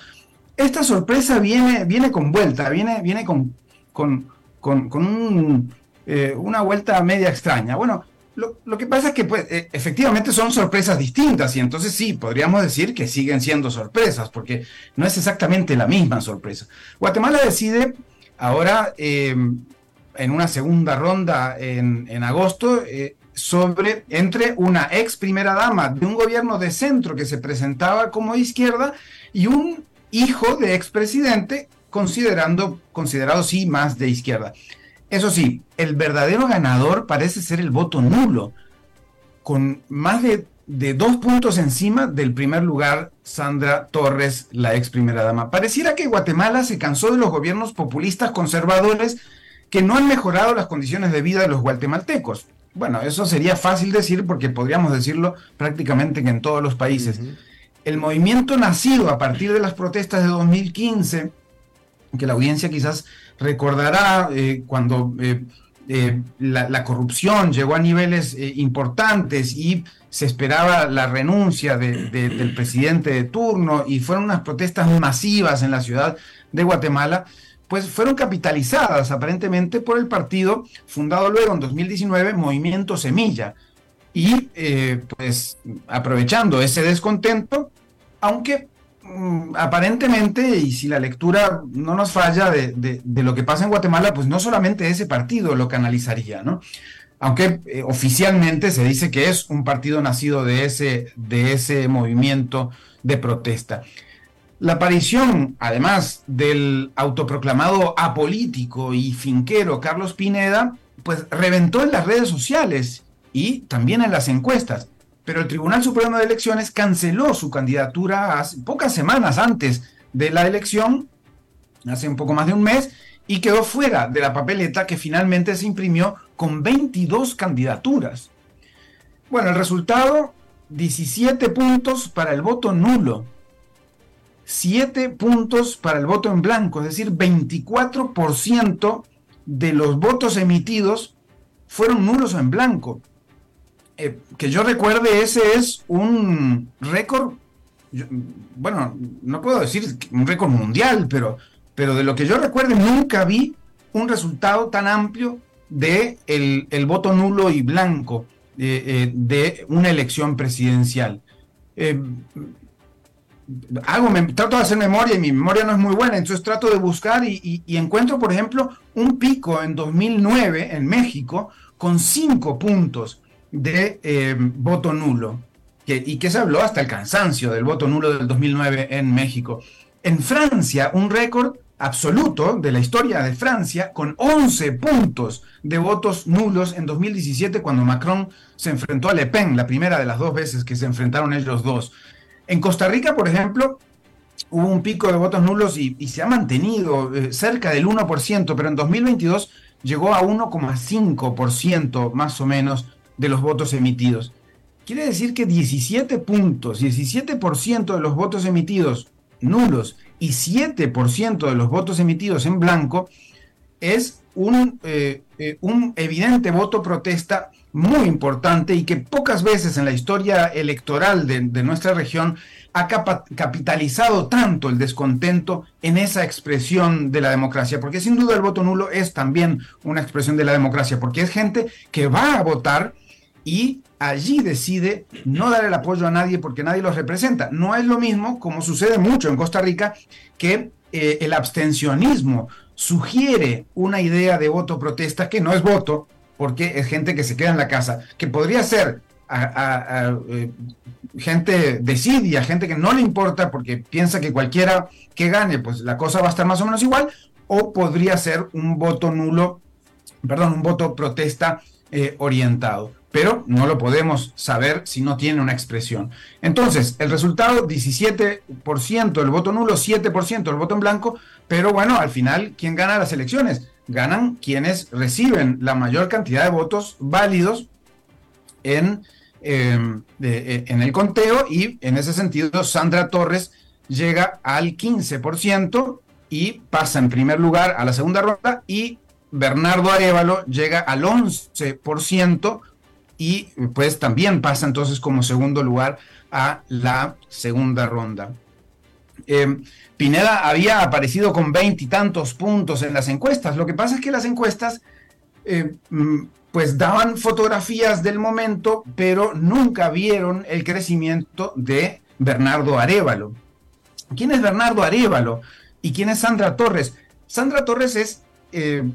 esta sorpresa viene, viene con vuelta, viene, viene con, con, con, una vuelta media extraña. Bueno, lo, que pasa es que pues, e, efectivamente son sorpresas distintas y entonces sí, podríamos decir que siguen siendo sorpresas porque no es exactamente la misma sorpresa. Guatemala decide ahora em, en una segunda ronda en, agosto eh, sobre entre una ex primera dama de un gobierno de centro que se presentaba como izquierda y un hijo de expresidente considerando, considerado sí más de izquierda. Eso sí, el verdadero ganador parece ser el voto nulo, con más de, de, dos puntos encima del primer lugar, Sandra Torres, la ex primera dama. Pareciera que Guatemala se cansó de los gobiernos populistas conservadores que no han mejorado las condiciones de vida de los guatemaltecos. Bueno, eso sería fácil decir porque podríamos decirlo prácticamente en todos los países. El movimiento nacido a partir de las protestas de 2015, que la audiencia quizás recordará eh, cuando eh, eh, la, corrupción llegó a niveles importantes y se esperaba la renuncia del presidente de turno y fueron unas protestas masivas en la ciudad de Guatemala, pues fueron capitalizadas aparentemente por el partido fundado luego en 2019, Movimiento Semilla. Y pues aprovechando ese descontento, aunque aparentemente, y si la lectura no nos falla de, lo que pasa en Guatemala, pues no solamente ese partido lo canalizaría, ¿no? Aunque eh, oficialmente se dice que es un partido nacido de ese, de ese movimiento de protesta. La aparición, además del autoproclamado apolítico y finquero Carlos Pineda, pues reventó en las redes sociales y también en las encuestas pero el Tribunal Supremo de Elecciones canceló su candidatura pocas semanas antes de la elección, hace un poco más de un mes, y quedó fuera de la papeleta que finalmente se imprimió con 22 candidaturas. Bueno, el resultado, 17 puntos para el voto nulo, 7 puntos para el voto en blanco, es decir, 24% de los votos emitidos fueron nulos o en blanco. Eh, que yo recuerde, ese es un récord, bueno, no puedo decir un récord mundial, pero, pero de lo que yo recuerde, nunca vi un resultado tan amplio de el, voto nulo y blanco eh, eh, de una elección presidencial. hago, trato de hacer memoria y mi memoria no es muy buena, entonces trato de buscar y, y encuentro, por ejemplo, un pico en 2009 en México con cinco puntos de eh, voto nulo, y que se habló hasta el cansancio del voto nulo del 2009 en México. En Francia, un récord absoluto de la historia de Francia, con 11 puntos de votos nulos en 2017, cuando Macron se enfrentó a Le Pen, la primera de las dos veces que se enfrentaron ellos dos. En Costa Rica, por ejemplo, hubo un pico de votos nulos y, se ha mantenido eh, cerca del 1%, pero en 2022 llegó a 1,5% más o menos de los votos emitidos. Quiere decir que 17 puntos, 17% de los votos emitidos nulos y 7% de los votos emitidos en blanco es un, eh, eh, un evidente voto protesta muy importante y que pocas veces en la historia electoral de, de nuestra región ha capitalizado tanto el descontento en esa expresión de la democracia, porque sin duda el voto nulo es también una expresión de la democracia, porque es gente que va a votar y allí decide no dar el apoyo a nadie porque nadie los representa. No es lo mismo, como sucede mucho en Costa Rica, que eh, el abstencionismo sugiere una idea de voto protesta que no es voto, porque es gente que se queda en la casa, que podría ser a, eh, gente desidia, gente que no le importa porque piensa que cualquiera que gane, pues la cosa va a estar más o menos igual, o podría ser un voto nulo, perdón, un voto protesta eh, orientado pero no lo podemos saber si no tiene una expresión. Entonces, el resultado, 17% del voto nulo, 7% del voto en blanco, pero bueno, al final, ¿quién gana las elecciones? Ganan quienes reciben la mayor cantidad de votos válidos en, em, eh, en el conteo y en ese sentido, Sandra Torres llega al 15% y pasa en primer lugar a la segunda ronda y Bernardo Arevalo llega al 11% y pues también pasa entonces como segundo lugar a la segunda ronda. Eh, Pineda había aparecido con veintitantos puntos en las encuestas. Lo que pasa es que las encuestas eh, mm, pues daban fotografías del momento, pero nunca vieron el crecimiento de Bernardo Arevalo. ¿Quién es Bernardo Arevalo? ¿Y quién es Sandra Torres? Sandra Torres es eh,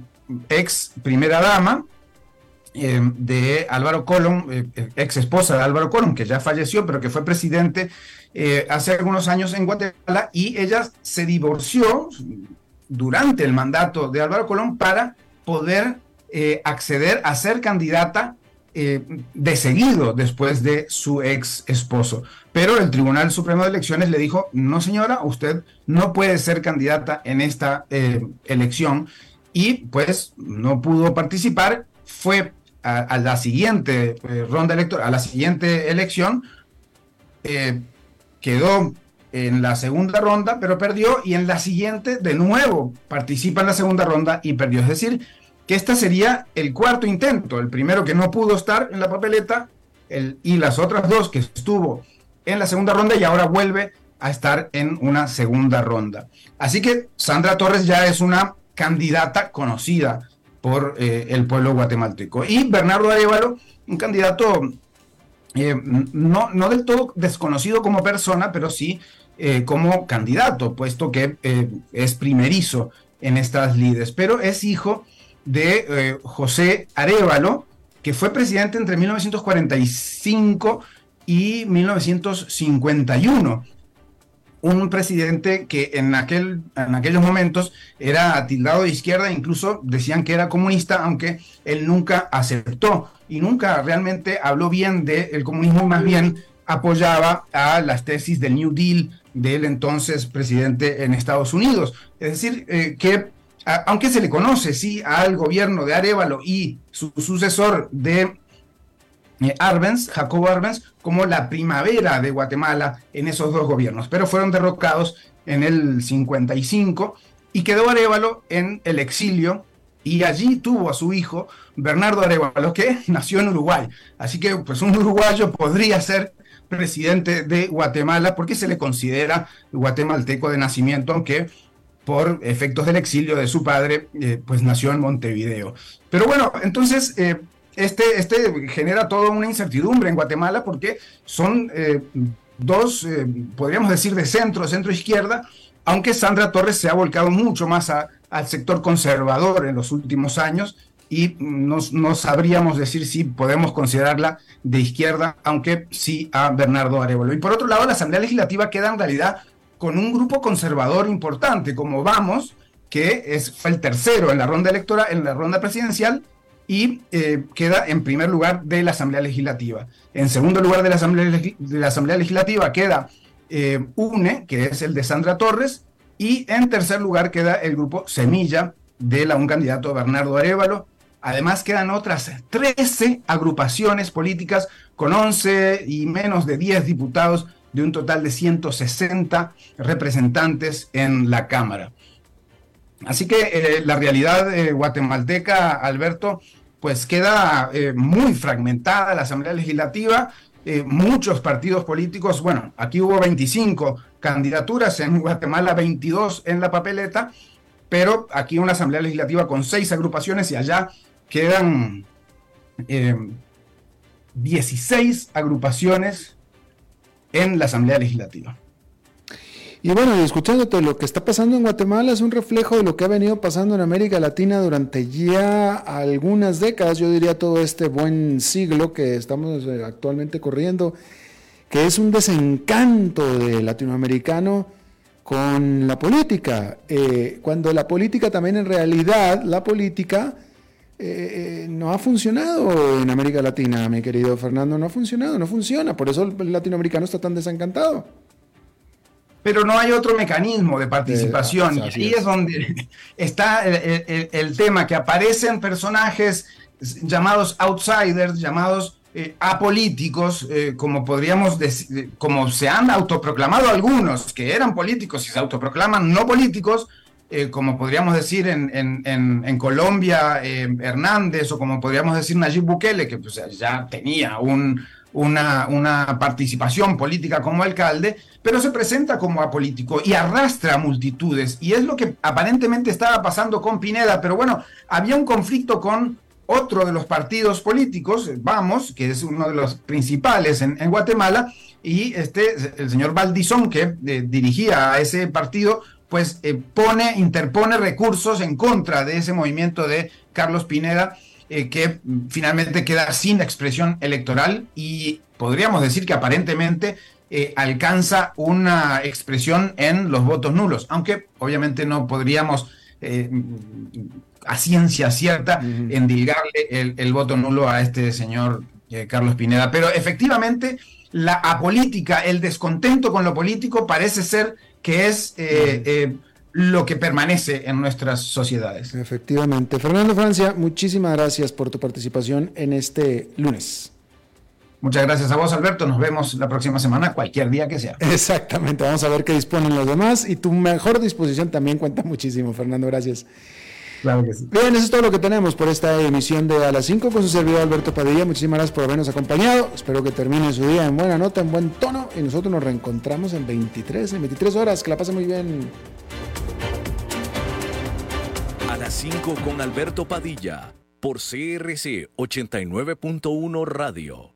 ex primera dama, eh, de Álvaro Colón, eh, ex esposa de Álvaro Colón, que ya falleció, pero que fue presidente eh, hace algunos años en Guatemala, y ella se divorció, durante el mandato de Álvaro Colón para poder eh, acceder a ser candidata eh, de seguido después de su ex esposo. Pero el Tribunal Supremo de Elecciones le dijo, no señora, usted no puede ser candidata en esta eh, elección y pues no pudo participar, fue a, la siguiente ronda electoral, a la siguiente elección, quedó en la segunda ronda, pero perdió y en la siguiente de nuevo participa en la segunda ronda y perdió. Es decir, que este sería el cuarto intento, el primero que no pudo estar en la papeleta el, y las otras dos que estuvo en la segunda ronda y ahora vuelve a estar en una segunda ronda. Así que Sandra Torres ya es una candidata conocida por eh, el pueblo guatemalteco. Y Bernardo Arevalo, un candidato eh, no, no del todo desconocido como persona, pero sí eh, como candidato, puesto que es primerizo en estas lides, pero es hijo de José Arevalo, que fue presidente entre 1945 y 1951. Un presidente que en, aquel, en aquellos momentos era tildado de izquierda, incluso decían que era comunista, aunque él nunca aceptó y nunca realmente habló bien del comunismo, más bien apoyaba a las tesis del New Deal del entonces presidente en Estados Unidos. Es decir, eh, que aunque se le conoce, sí, al gobierno de Arevalo y su sucesor de Arbenz, Jacobo Arbenz, como la primavera de Guatemala en esos dos gobiernos, pero fueron derrocados en el 55 y quedó Arevalo en el exilio y allí tuvo a su hijo Bernardo Arevalo, que nació en Uruguay. Así que pues un uruguayo podría ser presidente de Guatemala porque se le considera guatemalteco de nacimiento, aunque por efectos del exilio de su padre, eh, pues nació en Montevideo. Pero bueno, entonces eh, este, este genera toda una incertidumbre en Guatemala porque son eh, dos, podríamos decir, de centro, centro-izquierda, aunque Sandra Torres se ha volcado mucho más al sector conservador en los últimos años y no, no, sabríamos decir si podemos considerarla de izquierda, aunque sí a Bernardo Arevalo. Y por otro lado, la Asamblea Legislativa queda en realidad con un grupo conservador importante como Vamos, que es, fue el tercero en la ronda electoral, en la ronda presidencial, y eh, queda en primer lugar de la Asamblea Legislativa. En segundo lugar de la Asamblea, de la Asamblea Legislativa queda eh, UNE, que es el de Sandra Torres, y en tercer lugar queda el grupo Semilla de la, un candidato Bernardo Arevalo. Además quedan otras 13 agrupaciones políticas con 11 y menos de 10 diputados de un total de 160 representantes en la Cámara. Así que eh, la realidad eh, guatemalteca, Alberto, pues queda eh, muy fragmentada la Asamblea Legislativa, muchos partidos políticos, bueno, aquí hubo 25 candidaturas, en Guatemala 22 en la papeleta, pero aquí una Asamblea Legislativa con seis agrupaciones y allá quedan 16 agrupaciones en la Asamblea Legislativa. Y bueno, escuchándote, lo que está pasando en Guatemala es un reflejo de lo que ha venido pasando en América Latina durante ya algunas décadas, yo diría todo este buen siglo que estamos eh, actualmente corriendo, que es un desencanto de latinoamericano con la política, eh, cuando la política también en realidad, la política eh, no ha funcionado en América Latina, mi querido Fernando, no ha funcionado, no funciona, por eso el latinoamericano está tan desencantado. Pero no hay otro mecanismo de participación, y ahí es. donde está el, tema, que aparecen personajes llamados outsiders, llamados eh, apolíticos, eh, como podríamos decir, como se han autoproclamado algunos que eran políticos y se autoproclaman no políticos, eh, como podríamos decir en, Colombia, eh, Hernández, o como podríamos decir Nayib Bukele, que pues, ya tenía una, una, participación política como alcalde, pero se presenta como apolítico y arrastra multitudes. Y es lo que aparentemente estaba pasando con Pineda, pero bueno, había un conflicto con otro de los partidos políticos, Vamos, que es uno de los principales en, Guatemala, y este, el señor Valdizón, que eh, dirigía a ese partido, pues eh, pone, interpone recursos en contra de ese movimiento de Carlos Pineda, eh, que finalmente queda sin expresión electoral y podríamos decir que aparentemente eh, alcanza una expresión en los votos nulos, aunque obviamente no podríamos eh, a ciencia cierta endilgarle el, voto nulo a este señor Carlos Pineda. Pero efectivamente la apolítica, el descontento con lo político parece ser que es lo que permanece en nuestras sociedades. Efectivamente. Fernando Francia, muchísimas gracias por tu participación en este lunes. Muchas gracias a vos, Alberto. Nos vemos la próxima semana, cualquier día que sea. Exactamente. Vamos a ver qué disponen los demás. Y tu mejor disposición también cuenta muchísimo, Fernando. Gracias. Claro que sí. Bien, eso es todo lo que tenemos por esta emisión de A las 5 con su servidor Alberto Padilla. Muchísimas gracias por habernos acompañado. Espero que termine su día en buena nota, en buen tono. Y nosotros nos reencontramos en 23, en 23 horas. Que la pase muy bien. A las 5 con Alberto Padilla por CRC 89.1 Radio.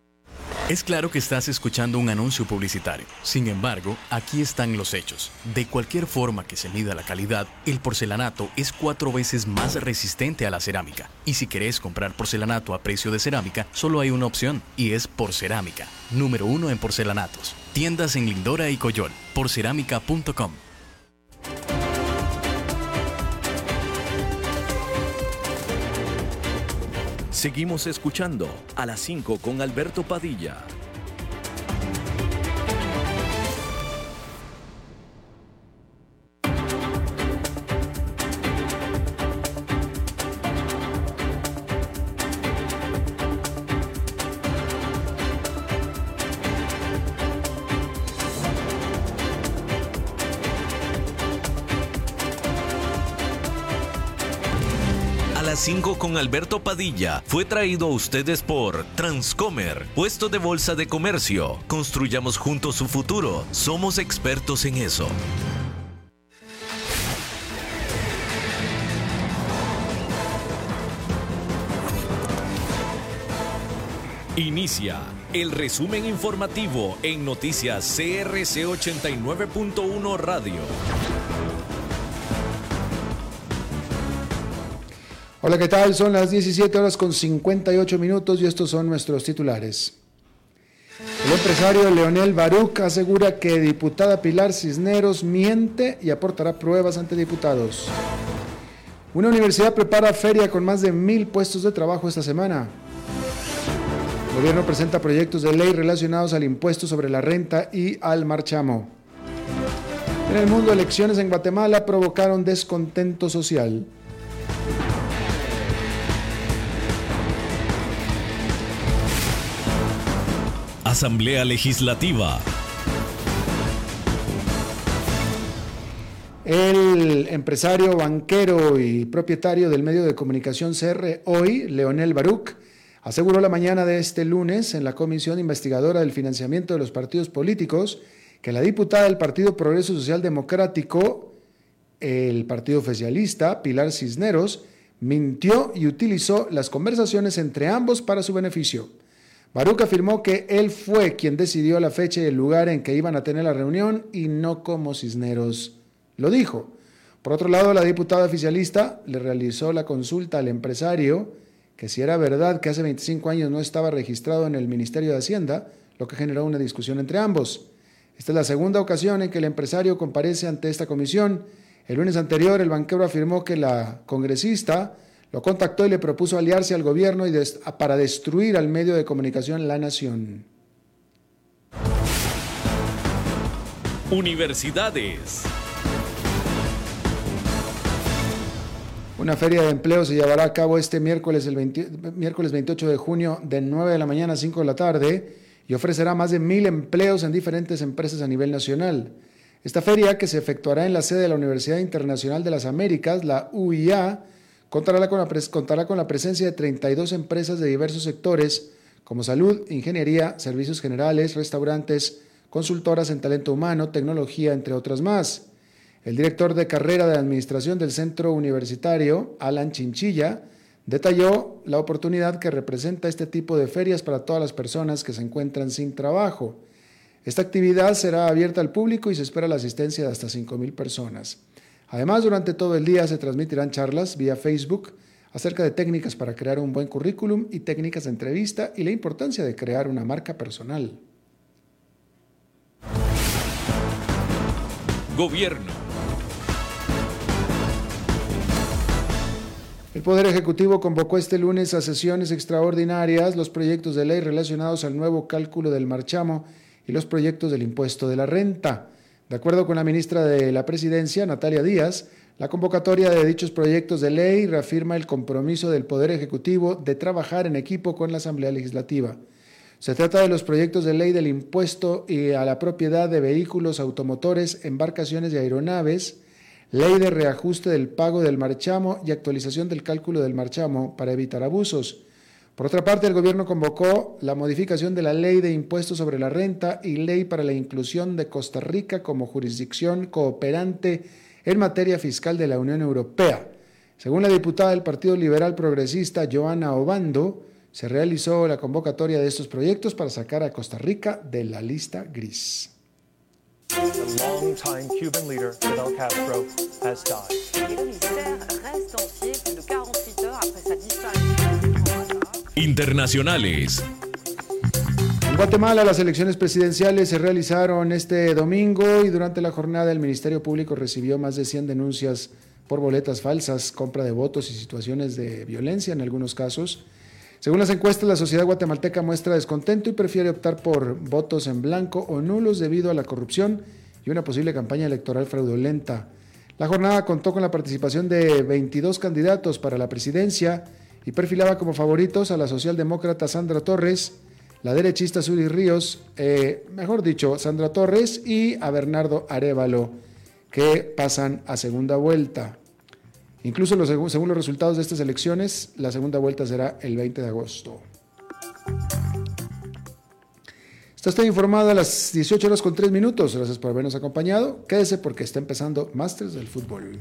Es claro que estás escuchando un anuncio publicitario. Sin embargo, aquí están los hechos. De cualquier forma que se mida la calidad, el porcelanato es cuatro veces más resistente a la cerámica. Y si querés comprar porcelanato a precio de cerámica, solo hay una opción, y es Porcerámica, número uno en porcelanatos. Tiendas en Lindora y Coyol, porcerámica.com. Seguimos escuchando a las 5 con Alberto Padilla. Con Alberto Padilla fue traído a ustedes por Transcomer, puesto de bolsa de comercio. Construyamos juntos su futuro. Somos expertos en eso. Inicia el resumen informativo en noticias CRC 89.1 Radio. Hola, ¿qué tal? Son las 17 horas con 58 minutos y estos son nuestros titulares. El empresario Leonel Baruch asegura que diputada Pilar Cisneros miente y aportará pruebas ante diputados. Una universidad prepara feria con más de mil puestos de trabajo esta semana. El gobierno presenta proyectos de ley relacionados al impuesto sobre la renta y al marchamo. En el mundo, elecciones en Guatemala provocaron descontento social. Asamblea Legislativa. El empresario, banquero y propietario del medio de comunicación CR Hoy, Leonel Baruch, aseguró la mañana de este lunes en la Comisión Investigadora del Financiamiento de los Partidos Políticos que la diputada del Partido Progreso Social Democrático, el Partido Oficialista, Pilar Cisneros, mintió y utilizó las conversaciones entre ambos para su beneficio. Baruch afirmó que él fue quien decidió la fecha y el lugar en que iban a tener la reunión y no como Cisneros lo dijo. Por otro lado, la diputada oficialista le realizó la consulta al empresario que si era verdad que hace 25 años no estaba registrado en el Ministerio de Hacienda, lo que generó una discusión entre ambos. Esta es la segunda ocasión en que el empresario comparece ante esta comisión. El lunes anterior, el banquero afirmó que la congresista lo contactó y le propuso aliarse al gobierno y para destruir al medio de comunicación La Nación. Universidades. Una feria de empleo se llevará a cabo este miércoles, el miércoles 28 de junio de 9 de la mañana a 5 de la tarde y ofrecerá más de mil empleos en diferentes empresas a nivel nacional. Esta feria, que se efectuará en la sede de la Universidad Internacional de las Américas, la UIA, Contará con, la contará con la presencia de 32 empresas de diversos sectores como salud, ingeniería, servicios generales, restaurantes, consultoras en talento humano, tecnología, entre otras más. El director de carrera de administración del centro universitario, Alan Chinchilla, detalló la oportunidad que representa este tipo de ferias para todas las personas que se encuentran sin trabajo. Esta actividad será abierta al público y se espera la asistencia de hasta 5.000 personas. Además, durante todo el día se transmitirán charlas vía Facebook acerca de técnicas para crear un buen currículum y técnicas de entrevista y la importancia de crear una marca personal. Gobierno. El Poder Ejecutivo convocó este lunes a sesiones extraordinarias los proyectos de ley relacionados al nuevo cálculo del marchamo y los proyectos del impuesto de la renta. De acuerdo con la ministra de la Presidencia, Natalia Díaz, la convocatoria de dichos proyectos de ley reafirma el compromiso del Poder Ejecutivo de trabajar en equipo con la Asamblea Legislativa. Se trata de los proyectos de ley del impuesto y a la propiedad de vehículos automotores, embarcaciones y aeronaves, ley de reajuste del pago del marchamo y actualización del cálculo del marchamo para evitar abusos. Por otra parte, el gobierno convocó la modificación de la ley de impuestos sobre la renta y ley para la inclusión de Costa Rica como jurisdicción cooperante en materia fiscal de la Unión Europea. Según la diputada del Partido Liberal Progresista, Joana Obando, se realizó la convocatoria de estos proyectos para sacar a Costa Rica de la lista gris. Internacionales. En Guatemala las elecciones presidenciales se realizaron este domingo y durante la jornada el Ministerio Público recibió más de 100 denuncias por boletas falsas, compra de votos y situaciones de violencia en algunos casos. Según las encuestas, la sociedad guatemalteca muestra descontento y prefiere optar por votos en blanco o nulos debido a la corrupción y una posible campaña electoral fraudulenta. La jornada contó con la participación de 22 candidatos para la presidencia y perfilaba como favoritos a la socialdemócrata Sandra Torres, la derechista Suri Ríos, eh, mejor dicho, Sandra Torres y a Bernardo Arevalo, que pasan a segunda vuelta. Incluso los, según los resultados de estas elecciones, la segunda vuelta será el 20 de agosto. Está usted informado a las 18 horas con 3 minutos. Gracias por habernos acompañado. Quédese porque está empezando Masters del Fútbol.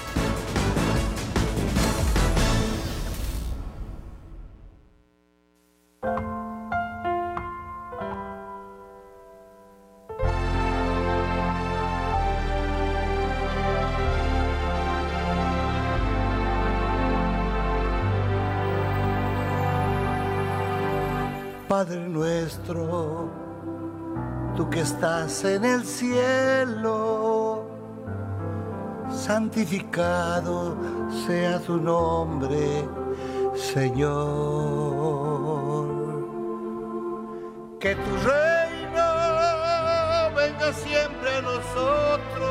Nuestro, tú que estás en el cielo, santificado sea tu nombre, Señor. Que tu reino venga siempre a nosotros.